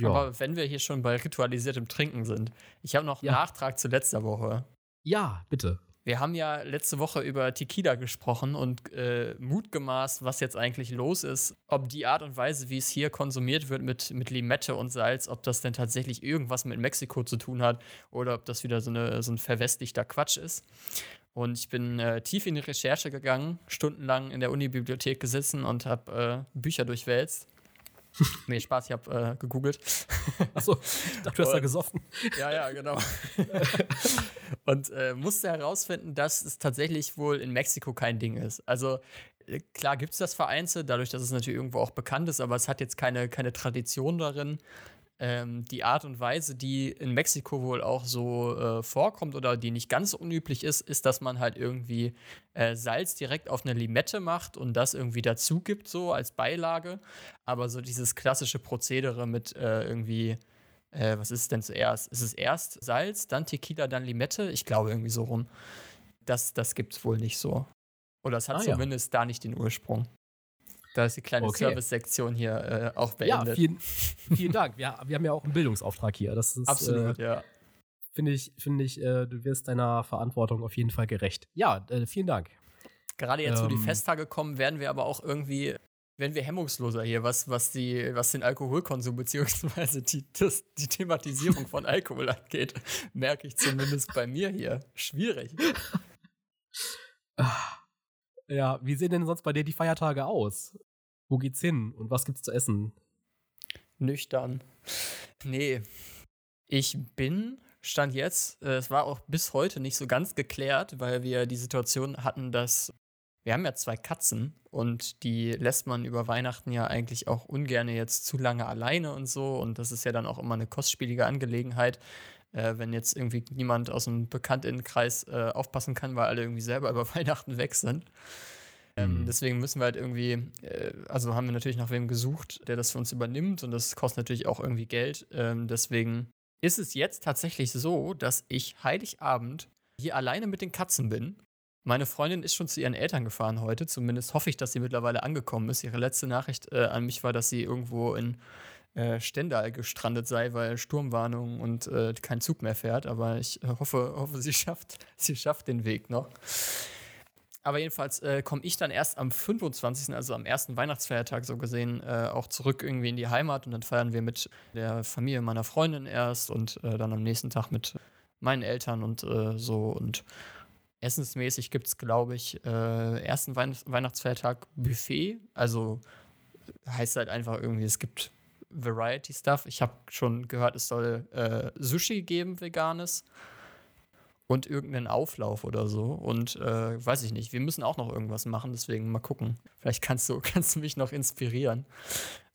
Ja. Aber wenn wir hier schon bei ritualisiertem Trinken sind, ich habe noch Ja. Nachtrag zu letzter Woche. ja, bitte. Wir haben ja letzte Woche über Tequila gesprochen und äh, mutgemaßt, was jetzt eigentlich los ist. Ob die Art und Weise, wie es hier konsumiert wird mit, mit Limette und Salz, ob das denn tatsächlich irgendwas mit Mexiko zu tun hat oder ob das wieder so, eine, so ein verwestlichter Quatsch ist. Und ich bin äh, tief in die Recherche gegangen, stundenlang in der Uni-Bibliothek gesessen und habe äh, Bücher durchwälzt. nee, Spaß, ich habe äh, gegoogelt. Achso, ich dachte, du hast da gesoffen. Ja, ja, genau. und äh, musste herausfinden, dass es tatsächlich wohl in Mexiko kein Ding ist. Also äh, klar gibt es das vereinzelt, dadurch, dass es natürlich irgendwo auch bekannt ist, aber es hat jetzt keine, keine Tradition darin. Ähm, die Art und Weise, die in Mexiko wohl auch so äh, vorkommt oder die nicht ganz unüblich ist, ist, dass man halt irgendwie äh, Salz direkt auf eine Limette macht und das irgendwie dazu gibt, so als Beilage. Aber so dieses klassische Prozedere mit äh, irgendwie äh, was ist es denn zuerst? Ist es erst Salz, dann Tequila, dann Limette? Ich glaube irgendwie so rum. Das, das gibt es wohl nicht so. Oder es hat Ah, ja. zumindest da nicht den Ursprung. Da ist die kleine Okay. Service-Sektion hier äh, auch Ja, beendet. vielen, vielen Dank. Wir, wir haben ja auch einen Bildungsauftrag hier. Das ist, Absolut, äh, ja. finde ich, finde ich, äh, du wirst deiner Verantwortung auf jeden Fall gerecht. Ja, äh, vielen Dank. Gerade jetzt, wo die ähm, Festtage kommen, werden wir aber auch irgendwie, werden wir hemmungsloser hier, was, was, die, was den Alkoholkonsum beziehungsweise die, das, die Thematisierung von Alkohol angeht. Merke ich zumindest bei mir hier. Schwierig. Ja, wie sehen denn sonst bei dir die Feiertage aus? Wo geht's hin und was gibt's zu essen? Nüchtern. Nee. Ich bin, stand jetzt, äh, es war auch bis heute nicht so ganz geklärt, weil wir die Situation hatten, dass wir haben ja zwei Katzen und die lässt man über Weihnachten ja eigentlich auch ungern jetzt zu lange alleine und so. Und das ist ja dann auch immer eine kostspielige Angelegenheit, äh, wenn jetzt irgendwie niemand aus dem Bekanntinnenkreis äh, aufpassen kann, weil alle irgendwie selber über Weihnachten weg sind. Ähm, Mhm. deswegen müssen wir halt irgendwie, äh, also haben wir natürlich nach wem gesucht, der das für uns übernimmt und das kostet natürlich auch irgendwie Geld. Ähm, deswegen ist es jetzt tatsächlich so, dass ich Heiligabend hier alleine mit den Katzen bin. Meine Freundin ist schon zu ihren Eltern gefahren heute. Zumindest hoffe ich, dass sie mittlerweile angekommen ist. Ihre letzte Nachricht äh, an mich war, dass sie irgendwo in äh, Stendal gestrandet sei, weil Sturmwarnung und äh, kein Zug mehr fährt. Aber ich äh, hoffe, hoffe sie, schafft, sie schafft den Weg noch. Aber jedenfalls äh, komme ich dann erst am 25., also am ersten Weihnachtsfeiertag so gesehen, äh, auch zurück irgendwie in die Heimat und dann feiern wir mit der Familie meiner Freundin erst und äh, dann am nächsten Tag mit meinen Eltern und äh, so und essensmäßig gibt es, glaube ich, ersten Weihn Weihnachtsfeiertag Buffet. Also heißt halt einfach irgendwie, es gibt Variety Stuff. Ich habe schon gehört, es soll äh, Sushi geben, veganes. Und irgendeinen Auflauf oder so. Und äh, weiß ich nicht, wir müssen auch noch irgendwas machen, deswegen mal gucken. Vielleicht kannst du, kannst du mich noch inspirieren.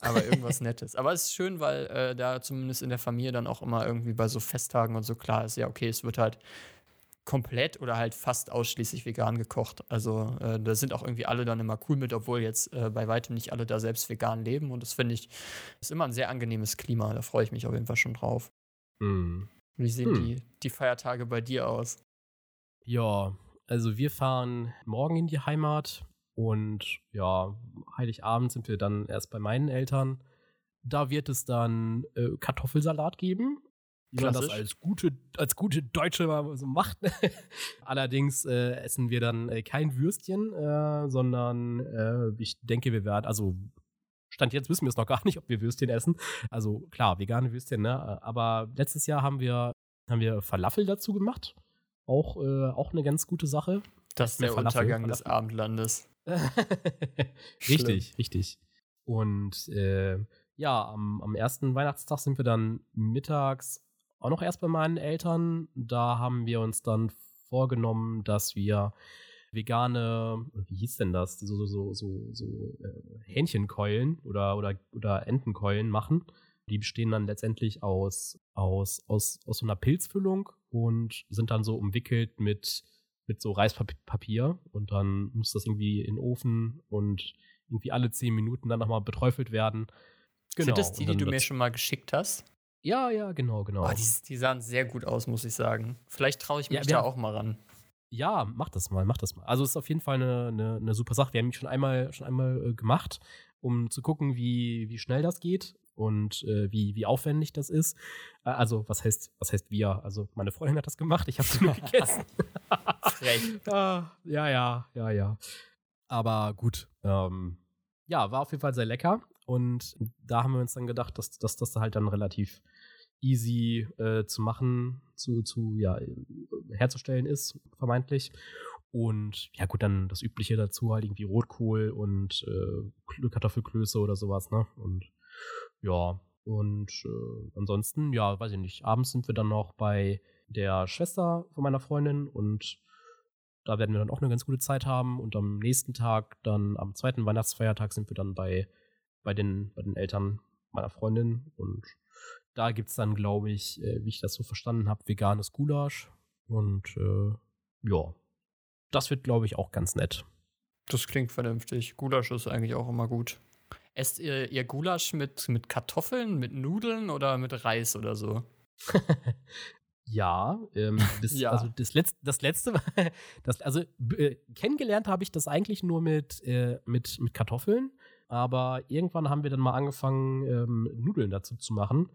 Aber irgendwas Nettes. Aber es ist schön, weil äh, da zumindest in der Familie dann auch immer irgendwie bei so Festtagen und so klar ist, ja, okay, es wird halt komplett oder halt fast ausschließlich vegan gekocht. Also äh, da sind auch irgendwie alle dann immer cool mit, obwohl jetzt äh, bei weitem nicht alle da selbst vegan leben. Und das finde ich, ist immer ein sehr angenehmes Klima. Da freue ich mich auf jeden Fall schon drauf. Hm. Wie sehen Hm. die, die Feiertage bei dir aus? Ja, also wir fahren morgen in die Heimat und ja, Heiligabend sind wir dann erst bei meinen Eltern. Da wird es dann äh, Kartoffelsalat geben. Wie man das Klassisch. als gute, als gute Deutsche mal so macht. Allerdings äh, essen wir dann äh, kein Würstchen, äh, sondern äh, ich denke, wir werden, also Stand jetzt wissen wir es noch gar nicht, ob wir Würstchen essen. Also klar, vegane Würstchen, ne? Aber letztes Jahr haben wir, haben wir Falafel dazu gemacht. Auch, äh, auch eine ganz gute Sache. Das ist der Falafel, Untergang des Falafel. Abendlandes. richtig, richtig. Und äh, ja, am, am ersten Weihnachtstag sind wir dann mittags auch noch erst bei meinen Eltern. Da haben wir uns dann vorgenommen, dass wir vegane, wie hieß denn das? So, so, so, so, äh, Hähnchenkeulen oder, oder, oder Entenkeulen machen. Die bestehen dann letztendlich aus, aus, aus, aus so einer Pilzfüllung und sind dann so umwickelt mit, mit so Reispapier. Und dann muss das irgendwie in den Ofen und irgendwie alle zehn Minuten dann nochmal beträufelt werden. Genau. Sind das die, die du mir schon mal geschickt hast? Ja, ja, genau, genau. Oh, die, die, sahen sehr gut aus, muss ich sagen. Vielleicht traue ich mich ja, da auch mal ran. Ja, mach das mal, mach das mal. Also es ist auf jeden Fall eine, eine, eine super Sache. Wir haben ihn schon einmal, schon einmal äh, gemacht, um zu gucken, wie, wie schnell das geht und äh, wie, wie aufwendig das ist. Äh, also, was heißt, was heißt wir? Also, meine Freundin hat das gemacht, ich habe es nur gegessen. Frech. ja, ja, ja, ja. Aber gut. Ähm, ja, war auf jeden Fall sehr lecker. Und da haben wir uns dann gedacht, dass, dass das halt dann relativ easy äh, zu machen, zu, zu, ja, herzustellen ist, vermeintlich. Und ja, gut, dann das Übliche dazu halt irgendwie Rotkohl und äh, Kartoffelklöße oder sowas, ne? Und ja, und äh, ansonsten, ja, weiß ich nicht. Abends sind wir dann noch bei der Schwester von meiner Freundin und da werden wir dann auch eine ganz gute Zeit haben. Und am nächsten Tag, dann am zweiten Weihnachtsfeiertag, sind wir dann bei, bei, den, bei den Eltern meiner Freundin und da gibt es dann, glaube ich, äh, wie ich das so verstanden habe, veganes Gulasch. Und äh, ja, das wird, glaube ich, auch ganz nett. Das klingt vernünftig. Gulasch ist eigentlich auch immer gut. Esst ihr, ihr Gulasch mit, mit Kartoffeln, mit Nudeln oder mit Reis oder so? ja, ähm, das, ja. Also das, Letz-, das letzte, das, also äh, kennengelernt habe ich das eigentlich nur mit, äh, mit, mit Kartoffeln, aber irgendwann haben wir dann mal angefangen, ähm, Nudeln dazu zu machen.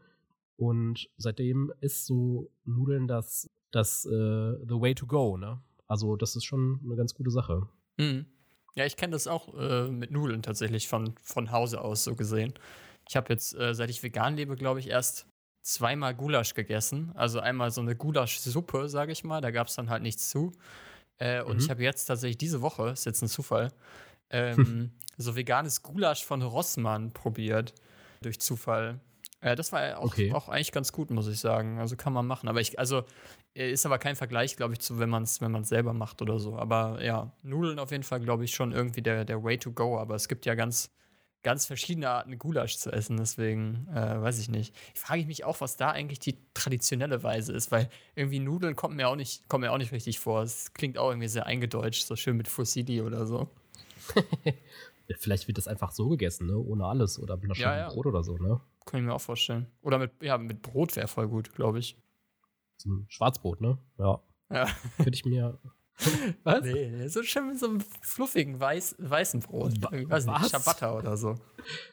Und seitdem ist so Nudeln das, das uh, the way to go, ne? Also, das ist schon eine ganz gute Sache. Mhm. Ja, ich kenne das auch äh, mit Nudeln tatsächlich von, von Hause aus so gesehen. Ich habe jetzt, äh, seit ich vegan lebe, glaube ich, erst zweimal Gulasch gegessen. Also einmal so eine Gulaschsuppe, sage ich mal. Da gab es dann halt nichts zu. Äh, und mhm. ich habe jetzt tatsächlich diese Woche, ist jetzt ein Zufall, ähm, so veganes Gulasch von Rossmann probiert. Durch Zufall. Äh, das war auch, okay. auch, eigentlich ganz gut, muss ich sagen. Also kann man machen. Aber ich, also äh, ist aber kein Vergleich, glaube ich, zu wenn man es wenn selber macht oder so. Aber ja, Nudeln auf jeden Fall, glaube ich, schon irgendwie der, der Way to go. Aber es gibt ja ganz, ganz verschiedene Arten, Gulasch zu essen. Deswegen äh, weiß ich nicht. Ich frage mich auch, was da eigentlich die traditionelle Weise ist, weil irgendwie Nudeln kommt mir auch nicht, kommt mir auch nicht richtig vor. Es klingt auch irgendwie sehr eingedeutscht, so schön mit Fusilli oder so. Vielleicht wird das einfach so gegessen, ne? Ohne alles. Oder mit einer ja, ja. Brot oder so, ne? Kann ich mir auch vorstellen. Oder mit, ja, mit Brot wäre voll gut, glaube ich. Schwarzbrot, ne? Ja. Ja. Könnte ich mir. Was? Nee, so schön mit so einem fluffigen weiß, weißen Brot. Ich weiß nicht, Ciabatta oder so.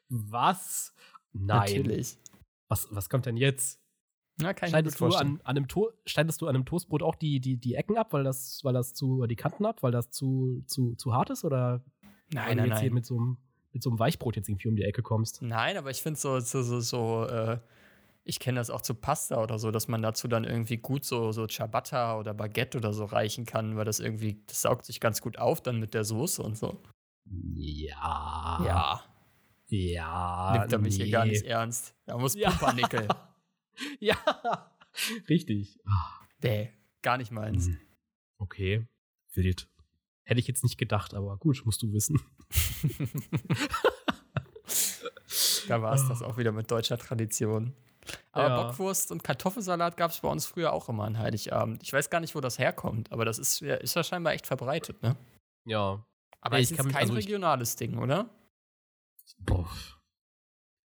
Was? Nein. Natürlich. Was, was kommt denn jetzt? Na, kann schneidest, du an, an einem schneidest du an einem Toastbrot auch die, die, die Ecken ab, weil das, weil das zu, die Kanten ab, weil das zu, zu, zu hart ist? Oder nein, nein, jetzt nein. hier mit so einem mit so einem Weichbrot jetzt irgendwie um die Ecke kommst. Nein, aber ich finde so, so, so, so äh, ich kenne das auch zu Pasta oder so, dass man dazu dann irgendwie gut so, so Ciabatta oder Baguette oder so reichen kann, weil das irgendwie, das saugt sich ganz gut auf dann mit der Soße und so. Ja. Ja. Ja. Nimmt er mich nee. hier gar nicht ernst. Da muss ja. Pumpernickel. ja. Richtig. Nee, gar nicht meins. Hm. Okay. Wild. Hätte ich jetzt nicht gedacht, aber gut, musst du wissen. Da war es das auch wieder mit deutscher Tradition. Aber ja. Bockwurst und Kartoffelsalat gab es bei uns früher auch immer an Heiligabend. Ich weiß gar nicht, wo das herkommt, aber das ist, ist ja scheinbar echt verbreitet, ne? Ja. Aber es ist kein also regionales Ding, oder? Boah.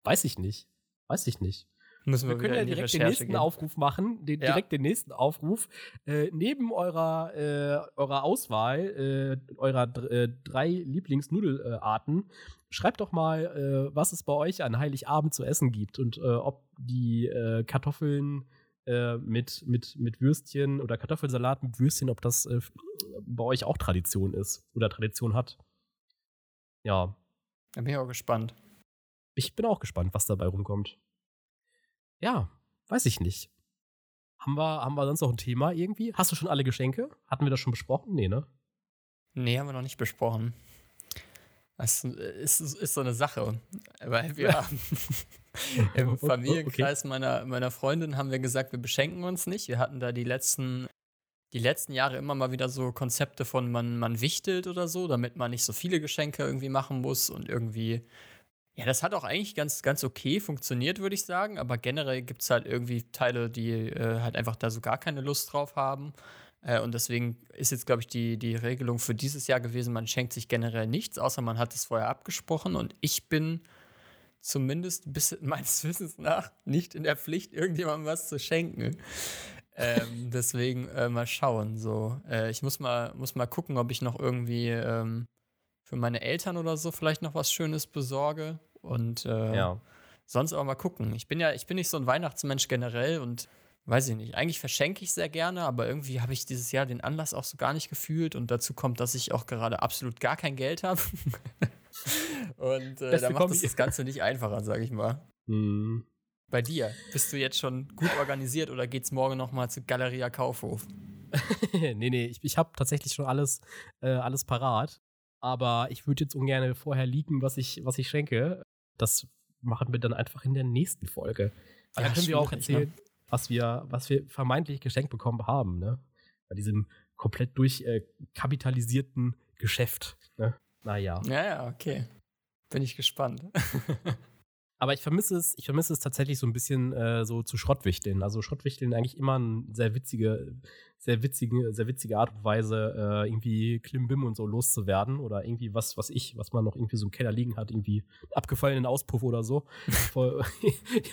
Weiß ich nicht. Weiß ich nicht. Müssen wir, wir können ja direkt den nächsten gehen. Aufruf machen, den, ja. direkt den nächsten Aufruf. Äh, neben eurer, äh, eurer Auswahl, äh, eurer äh, drei Lieblingsnudelarten, schreibt doch mal, äh, was es bei euch an Heiligabend zu essen gibt und äh, ob die Kartoffeln mit, mit, mit Würstchen oder Kartoffelsalat mit Würstchen, ob das bei euch auch Tradition ist oder Tradition hat. Ja. Da bin ich auch gespannt. Ich bin auch gespannt, was dabei rumkommt. Ja, weiß ich nicht. Haben wir, haben wir sonst noch ein Thema irgendwie? Hast du schon alle Geschenke? Hatten wir das schon besprochen? Nee, ne? Nee, haben wir noch nicht besprochen. Das ist, ist, ist so eine Sache. Weil wir haben im Familienkreis okay. meiner, meiner Freundin haben wir gesagt, wir beschenken uns nicht. Wir hatten da die letzten die letzten Jahre immer mal wieder so Konzepte von man, man wichtelt oder so, damit man nicht so viele Geschenke irgendwie machen muss und irgendwie. Ja, das hat auch eigentlich ganz, ganz okay funktioniert, würde ich sagen. Aber generell gibt es halt irgendwie Teile, die äh, halt einfach da so gar keine Lust drauf haben. Äh, und deswegen ist jetzt, glaube ich, die, die Regelung für dieses Jahr gewesen, man schenkt sich generell nichts, außer man hat es vorher abgesprochen. Und ich bin zumindest bis meines Wissens nach nicht in der Pflicht, irgendjemandem was zu schenken ähm, deswegen äh, mal schauen. So, äh, ich muss mal, muss mal gucken, ob ich noch irgendwie ähm, für meine Eltern oder so vielleicht noch was Schönes besorge. Und äh, ja. sonst aber mal gucken. Ich bin ja, ich bin nicht so ein Weihnachtsmensch generell und weiß ich nicht. Eigentlich verschenke ich sehr gerne, aber irgendwie habe ich dieses Jahr den Anlass auch so gar nicht gefühlt. Und dazu kommt, dass ich auch gerade absolut gar kein Geld habe. und äh, da macht das, das Ganze nicht einfacher, sage ich mal. Mhm. Bei dir, bist du jetzt schon gut organisiert oder geht's morgen nochmal zu Galeria Kaufhof? nee, nee, ich, ich habe tatsächlich schon alles, äh, alles parat. Aber ich würde jetzt ungern vorher liegen, was ich, was ich schenke. Das machen wir dann einfach in der nächsten Folge. Ja, dann können wir auch erzählen, ne? was, wir, was wir vermeintlich geschenkt bekommen haben, ne? Bei diesem komplett durchkapitalisierten äh, Geschäft. Ne? Naja. Ja, ja, okay. Bin ich gespannt. Aber ich vermisse es, ich vermisse es tatsächlich so ein bisschen äh, so zu Schrottwichteln. Also Schrottwichteln eigentlich immer eine sehr witzige, sehr witzige, sehr witzige Art und Weise, äh, irgendwie Klimbim und so loszuwerden. Oder irgendwie was, was ich, was man noch irgendwie so im Keller liegen hat, irgendwie abgefallenen Auspuff oder so.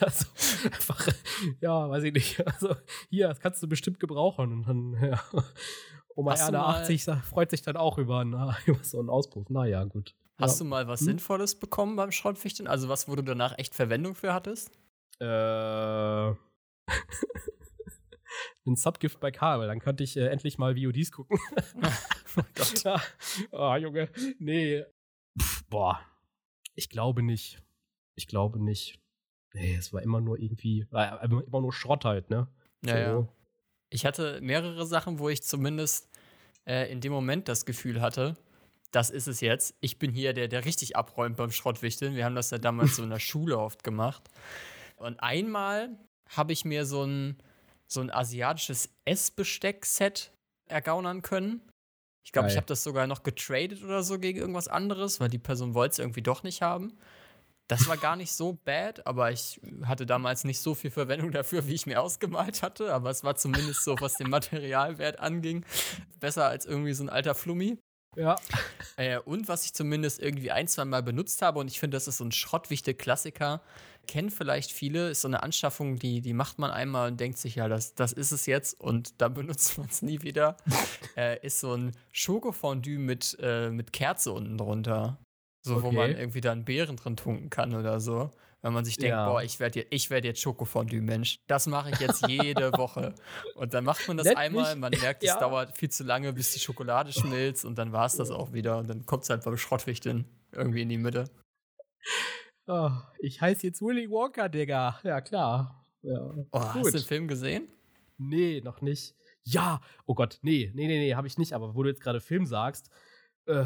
Ja, so einfach, ja, weiß ich nicht. Also hier, das kannst du bestimmt gebrauchen. Und dann, ja. Oma Erde 80 freut sich dann auch über, na, über so einen Auspuff. Naja, gut. Hast ja. du mal was hm? Sinnvolles bekommen beim Schrottwichteln? Also was, wo du danach echt Verwendung für hattest? Äh. ein Subgift bei Karl, dann könnte ich äh, endlich mal VODs gucken. oh Gott. Ja. Oh, Junge. Nee. Pff, boah. Ich glaube nicht. Ich glaube nicht. Nee, es war immer nur irgendwie, war immer nur Schrott halt, ne? Ja, so. ja. Ich hatte mehrere Sachen, wo ich zumindest äh, in dem Moment das Gefühl hatte, das ist es jetzt. Ich bin hier der, der richtig abräumt beim Schrottwichteln. Wir haben das ja damals so in der Schule oft gemacht. Und einmal habe ich mir so ein, so ein asiatisches Essbesteck-Set ergaunern können. Ich glaube, ich habe das sogar noch getradet oder so gegen irgendwas anderes, weil die Person wollte es irgendwie doch nicht haben. Das war gar nicht so bad, aber ich hatte damals nicht so viel Verwendung dafür, wie ich mir ausgemalt hatte. Aber es war zumindest so, was den Materialwert anging, besser als irgendwie so ein alter Flummi. Ja. Äh, und was ich zumindest irgendwie ein, zwei Mal benutzt habe, und ich finde, das ist so ein schrottwichte Klassiker, kennen vielleicht viele, ist so eine Anschaffung, die, die macht man einmal und denkt sich, ja, das, das ist es jetzt und dann benutzt man es nie wieder. äh, ist so ein Schokofondue mit, äh, mit Kerze unten drunter. So, okay. wo man irgendwie dann Beeren drin tunken kann oder so. Wenn man sich denkt, ja. boah, ich werde jetzt, werd jetzt Schokofondue-Mensch. Das mache ich jetzt jede Woche. Und dann macht man das Nennt einmal, man merkt, ja. es dauert viel zu lange, bis die Schokolade schmilzt und dann war es das auch wieder. Und dann kommt es halt beim Schrottwichteln irgendwie in die Mitte. Oh, ich heiße jetzt Willy Walker, Digga. Ja, klar. Ja. Oh, hast du den Film gesehen? Nee, noch nicht. Ja, oh Gott, nee, nee, nee, nee, habe ich nicht. Aber wo du jetzt gerade Film sagst, äh,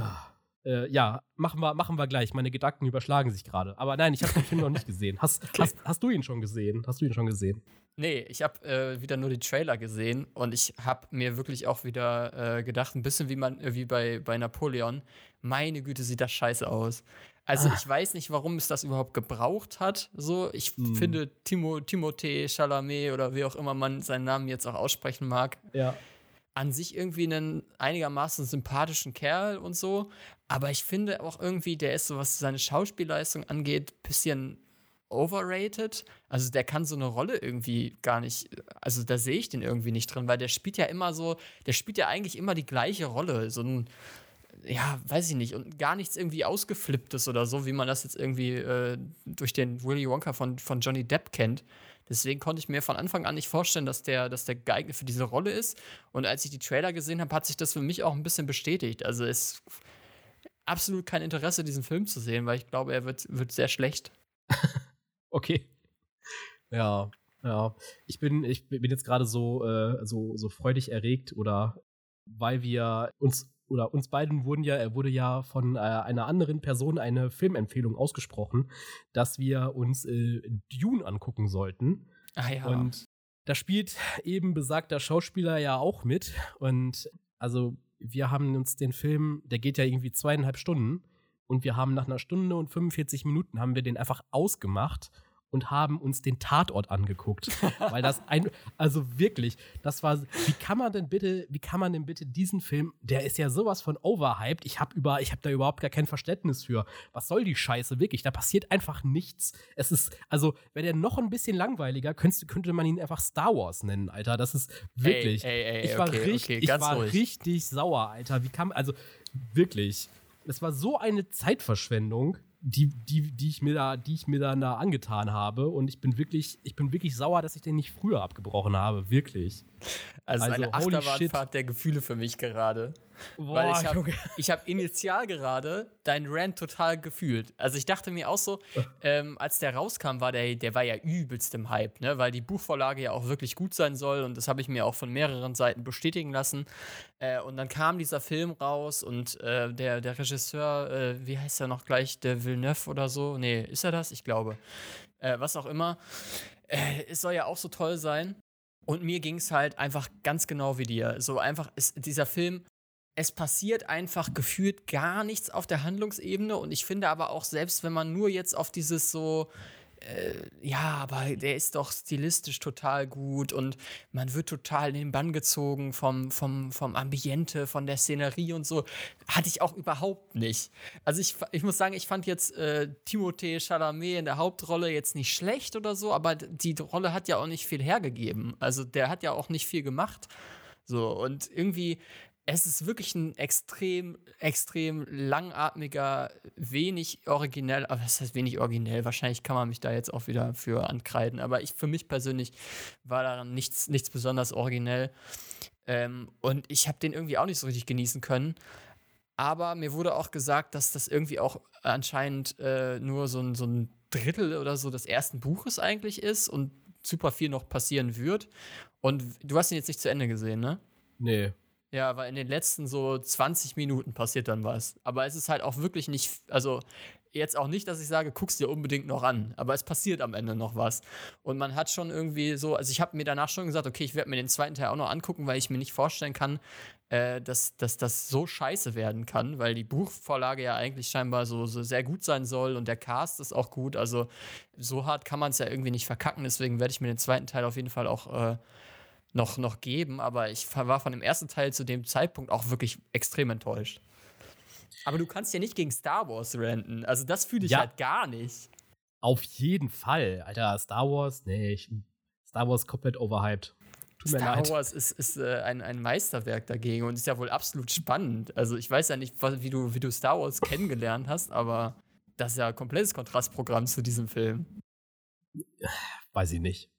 äh, ja, machen wir, machen wir gleich. Meine Gedanken überschlagen sich gerade. Aber nein, ich habe den Film noch nicht gesehen. Hast, okay. hast, hast du ihn schon gesehen? Hast du ihn schon gesehen? Nee, ich habe äh, wieder nur die Trailer gesehen und ich habe mir wirklich auch wieder äh, gedacht, ein bisschen wie man wie bei, bei Napoleon. Meine Güte, sieht das scheiße aus. Also ah. ich weiß nicht, warum es das überhaupt gebraucht hat. So, ich hm. finde Timo, Timothée Chalamet oder wie auch immer man seinen Namen jetzt auch aussprechen mag. Ja an sich irgendwie einen einigermaßen sympathischen Kerl und so. Aber ich finde auch irgendwie, der ist so, was seine Schauspielleistung angeht, bisschen overrated. Also der kann so eine Rolle irgendwie gar nicht, also da sehe ich den irgendwie nicht drin, weil der spielt ja immer so, der spielt ja eigentlich immer die gleiche Rolle. So ein, ja, weiß ich nicht, und gar nichts irgendwie ausgeflipptes oder so, wie man das jetzt irgendwie äh, durch den Willy Wonka von, von Johnny Depp kennt. Deswegen konnte ich mir von Anfang an nicht vorstellen, dass der, dass der geeignet für diese Rolle ist. Und als ich die Trailer gesehen habe, hat sich das für mich auch ein bisschen bestätigt. Also es absolut kein Interesse, diesen Film zu sehen, weil ich glaube, er wird, wird sehr schlecht. okay. Ja, ja. Ich bin, ich bin jetzt gerade so, äh, so, so freudig erregt oder weil wir uns oder uns beiden wurden ja, er wurde ja von äh, einer anderen Person eine Filmempfehlung ausgesprochen, dass wir uns äh, Dune angucken sollten. Ah ja. Und da spielt eben besagter Schauspieler ja auch mit. Und also wir haben uns den Film, der geht ja irgendwie zweieinhalb Stunden. Und wir haben nach einer Stunde und 45 Minuten haben wir den einfach ausgemacht und haben uns den Tatort angeguckt. Weil das ein, also wirklich, das war, wie kann man denn bitte, wie kann man denn bitte diesen Film, der ist ja sowas von overhyped, ich habe über, ich habe da überhaupt gar kein Verständnis für. Was soll die Scheiße, wirklich? Da passiert einfach nichts. Es ist, also, wäre der noch ein bisschen langweiliger, könnte, könnte man ihn einfach Star Wars nennen, Alter. Das ist wirklich, Ey, ey, ey, ich war, okay, richtig, okay, ich war ruhig. richtig sauer, Alter. Wie kam, also, wirklich. Es war so eine Zeitverschwendung die, die, die ich mir da, die ich mir dann da angetan habe. Und ich bin wirklich, ich bin wirklich sauer, dass ich den nicht früher abgebrochen habe. Wirklich. Also, Also, eine Achterbahnfahrt der Gefühle für mich gerade. Weil ich habe hab initial gerade deinen Rant total gefühlt. Also ich dachte mir auch so, ähm, als der rauskam, war der, der war ja übelst im Hype, ne? weil die Buchvorlage ja auch wirklich gut sein soll und das habe ich mir auch von mehreren Seiten bestätigen lassen. Äh, und dann kam dieser Film raus und äh, der, der Regisseur, äh, wie heißt er noch gleich, der Villeneuve oder so? Nee, ist er das? Ich glaube. Äh, was auch immer. Äh, es soll ja auch so toll sein. Und mir ging es halt einfach ganz genau wie dir. So einfach ist dieser Film, es passiert einfach gefühlt gar nichts auf der Handlungsebene. Und ich finde aber auch, selbst wenn man nur jetzt auf dieses so, äh, ja, aber der ist doch stilistisch total gut und man wird total in den Bann gezogen vom, vom, vom Ambiente, von der Szenerie und so, hatte ich auch überhaupt nicht. Also ich, ich muss sagen, ich fand jetzt äh, Timothée Chalamet in der Hauptrolle jetzt nicht schlecht oder so, aber die Rolle hat ja auch nicht viel hergegeben. Also der hat ja auch nicht viel gemacht. So, und irgendwie, es ist wirklich ein extrem, extrem langatmiger, wenig originell, aber das heißt wenig originell, wahrscheinlich kann man mich da jetzt auch wieder für ankreiden, aber ich, für mich persönlich war daran nichts, nichts besonders originell. Ähm, und ich habe den irgendwie auch nicht so richtig genießen können. Aber mir wurde auch gesagt, dass das irgendwie auch anscheinend äh, nur so ein, so ein Drittel oder so des ersten Buches eigentlich ist und super viel noch passieren wird. Und du hast ihn jetzt nicht zu Ende gesehen, ne? Nee. Ja, weil in den letzten so 20 Minuten passiert dann was. Aber es ist halt auch wirklich nicht, also jetzt auch nicht, dass ich sage, guck's dir unbedingt noch an, aber es passiert am Ende noch was. Und man hat schon irgendwie so, also ich habe mir danach schon gesagt, okay, ich werde mir den zweiten Teil auch noch angucken, weil ich mir nicht vorstellen kann, äh, dass, dass das so scheiße werden kann, weil die Buchvorlage ja eigentlich scheinbar so, so sehr gut sein soll und der Cast ist auch gut. Also so hart kann man es ja irgendwie nicht verkacken, deswegen werde ich mir den zweiten Teil auf jeden Fall auch äh, noch, noch geben, aber ich war von dem ersten Teil zu dem Zeitpunkt auch wirklich extrem enttäuscht. Aber du kannst ja nicht gegen Star Wars renten. Also das fühle ich Ja. halt gar nicht. Auf jeden Fall. Alter, Star Wars, nee, ich, Star Wars komplett overhyped. Tut mir Star leid. Wars ist, ist äh, ein, ein Meisterwerk dagegen und ist ja wohl absolut spannend. Also ich weiß ja nicht, was, wie, du, wie du Star Wars kennengelernt hast, aber das ist ja ein komplettes Kontrastprogramm zu diesem Film. Weiß ich nicht.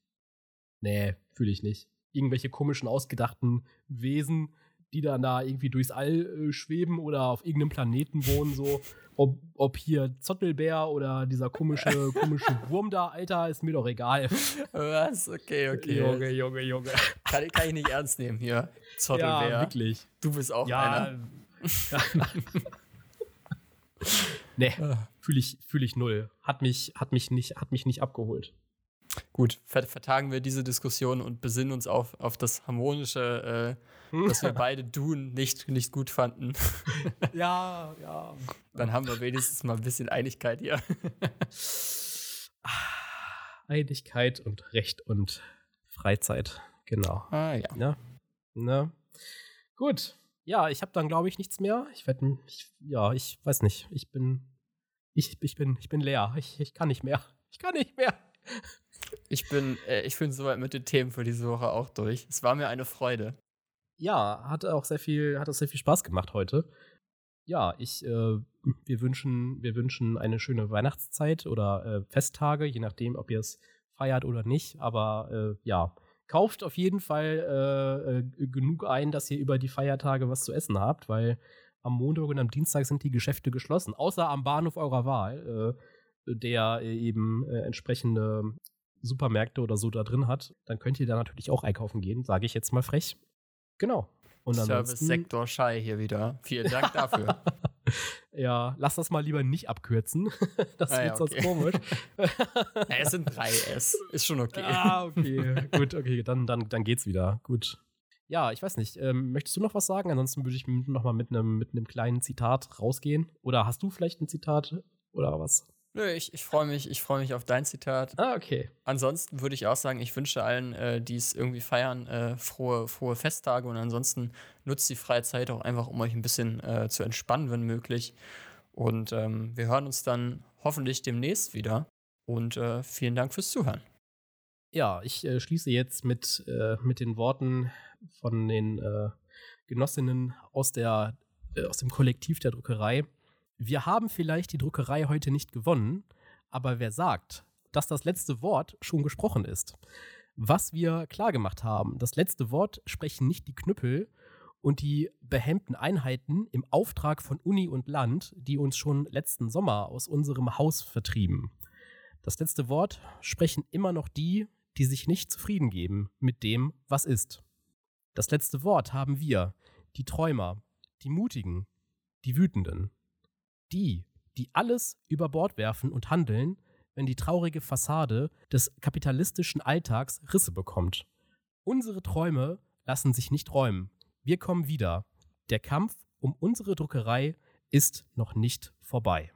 Nee, fühle ich nicht. Irgendwelche komischen, ausgedachten Wesen, die dann da irgendwie durchs All äh, schweben oder auf irgendeinem Planeten wohnen, so. Ob, ob hier Zottelbär oder dieser komische, komische Wurm da, Alter, ist mir doch egal. Was? Okay, okay. Junge, Junge, Junge. Kann, kann ich nicht ernst nehmen hier. Ja, Zottelbär. wirklich. du bist auch Ja. einer. nee, fühle ich, fühl ich null. Hat mich, hat, mich nicht, hat mich nicht abgeholt. Gut, ver vertagen wir diese Diskussion und besinnen uns auf, auf das harmonische, äh, das wir beide Dune nicht, nicht gut fanden. ja, ja. Dann haben wir wenigstens mal ein bisschen Einigkeit hier. Einigkeit und Recht und Freizeit. Genau. Ah ja. Ne? Ne? Gut. Ja, ich habe dann, glaube ich, nichts mehr. Ich werde, ja, ich weiß nicht. Ich bin, ich, ich bin, ich bin leer. Ich, ich kann nicht mehr. Ich kann nicht mehr. Ich bin, äh, ich bin soweit mit den Themen für diese Woche auch durch. Es war mir eine Freude. Ja, hat auch sehr viel, hat auch sehr viel Spaß gemacht heute. Ja, ich, äh, wir wünschen, wir wünschen eine schöne Weihnachtszeit oder äh, Festtage, je nachdem, ob ihr es feiert oder nicht. Aber äh, ja, kauft auf jeden Fall äh, äh, genug ein, dass ihr über die Feiertage was zu essen habt, weil am Montag und am Dienstag sind die Geschäfte geschlossen, außer am Bahnhof eurer Wahl, der eben äh, entsprechende Supermärkte oder so da drin hat. Dann könnt ihr da natürlich auch einkaufen gehen, sage ich jetzt mal frech. Genau. Und Service-Sektor Schei hier wieder. Vielen Dank dafür. ja, lass das mal lieber nicht abkürzen. das ah, wird ja, okay. sonst komisch. ja, es sind drei S. Ist schon okay. Ah, okay. Gut, okay, dann, dann, dann geht's wieder. Gut. Ja, ich weiß nicht. Ähm, möchtest du noch was sagen? Ansonsten würde ich noch mal mit einem mit kleinen Zitat rausgehen. Oder hast du vielleicht ein Zitat oder was? Nö, ich, ich freue mich, ich mich auf dein Zitat. Ah, okay. Ansonsten würde ich auch sagen, ich wünsche allen, äh, die es irgendwie feiern, äh, frohe, frohe Festtage und ansonsten nutzt die freie Zeit auch einfach, um euch ein bisschen äh, zu entspannen, wenn möglich. Und ähm, wir hören uns dann hoffentlich demnächst wieder. Und äh, vielen Dank fürs Zuhören. Ja, ich äh, schließe jetzt mit, äh, mit den Worten von den Genossinnen aus, der, aus dem Kollektiv der Druckerei wir haben vielleicht die Druckerei heute nicht gewonnen, aber wer sagt, dass das letzte Wort schon gesprochen ist? Was wir klargemacht haben, das letzte Wort sprechen nicht die Knüppel und die behemmten Einheiten im Auftrag von Uni und Land, die uns schon letzten Sommer aus unserem Haus vertrieben. Das letzte Wort sprechen immer noch die, die sich nicht zufrieden geben mit dem, was ist. Das letzte Wort haben wir, die Träumer, die Mutigen, die Wütenden die, die alles über Bord werfen und handeln, wenn die traurige Fassade des kapitalistischen Alltags Risse bekommt. Unsere Träume lassen sich nicht räumen. Wir kommen wieder. Der Kampf um unsere Druckerei ist noch nicht vorbei.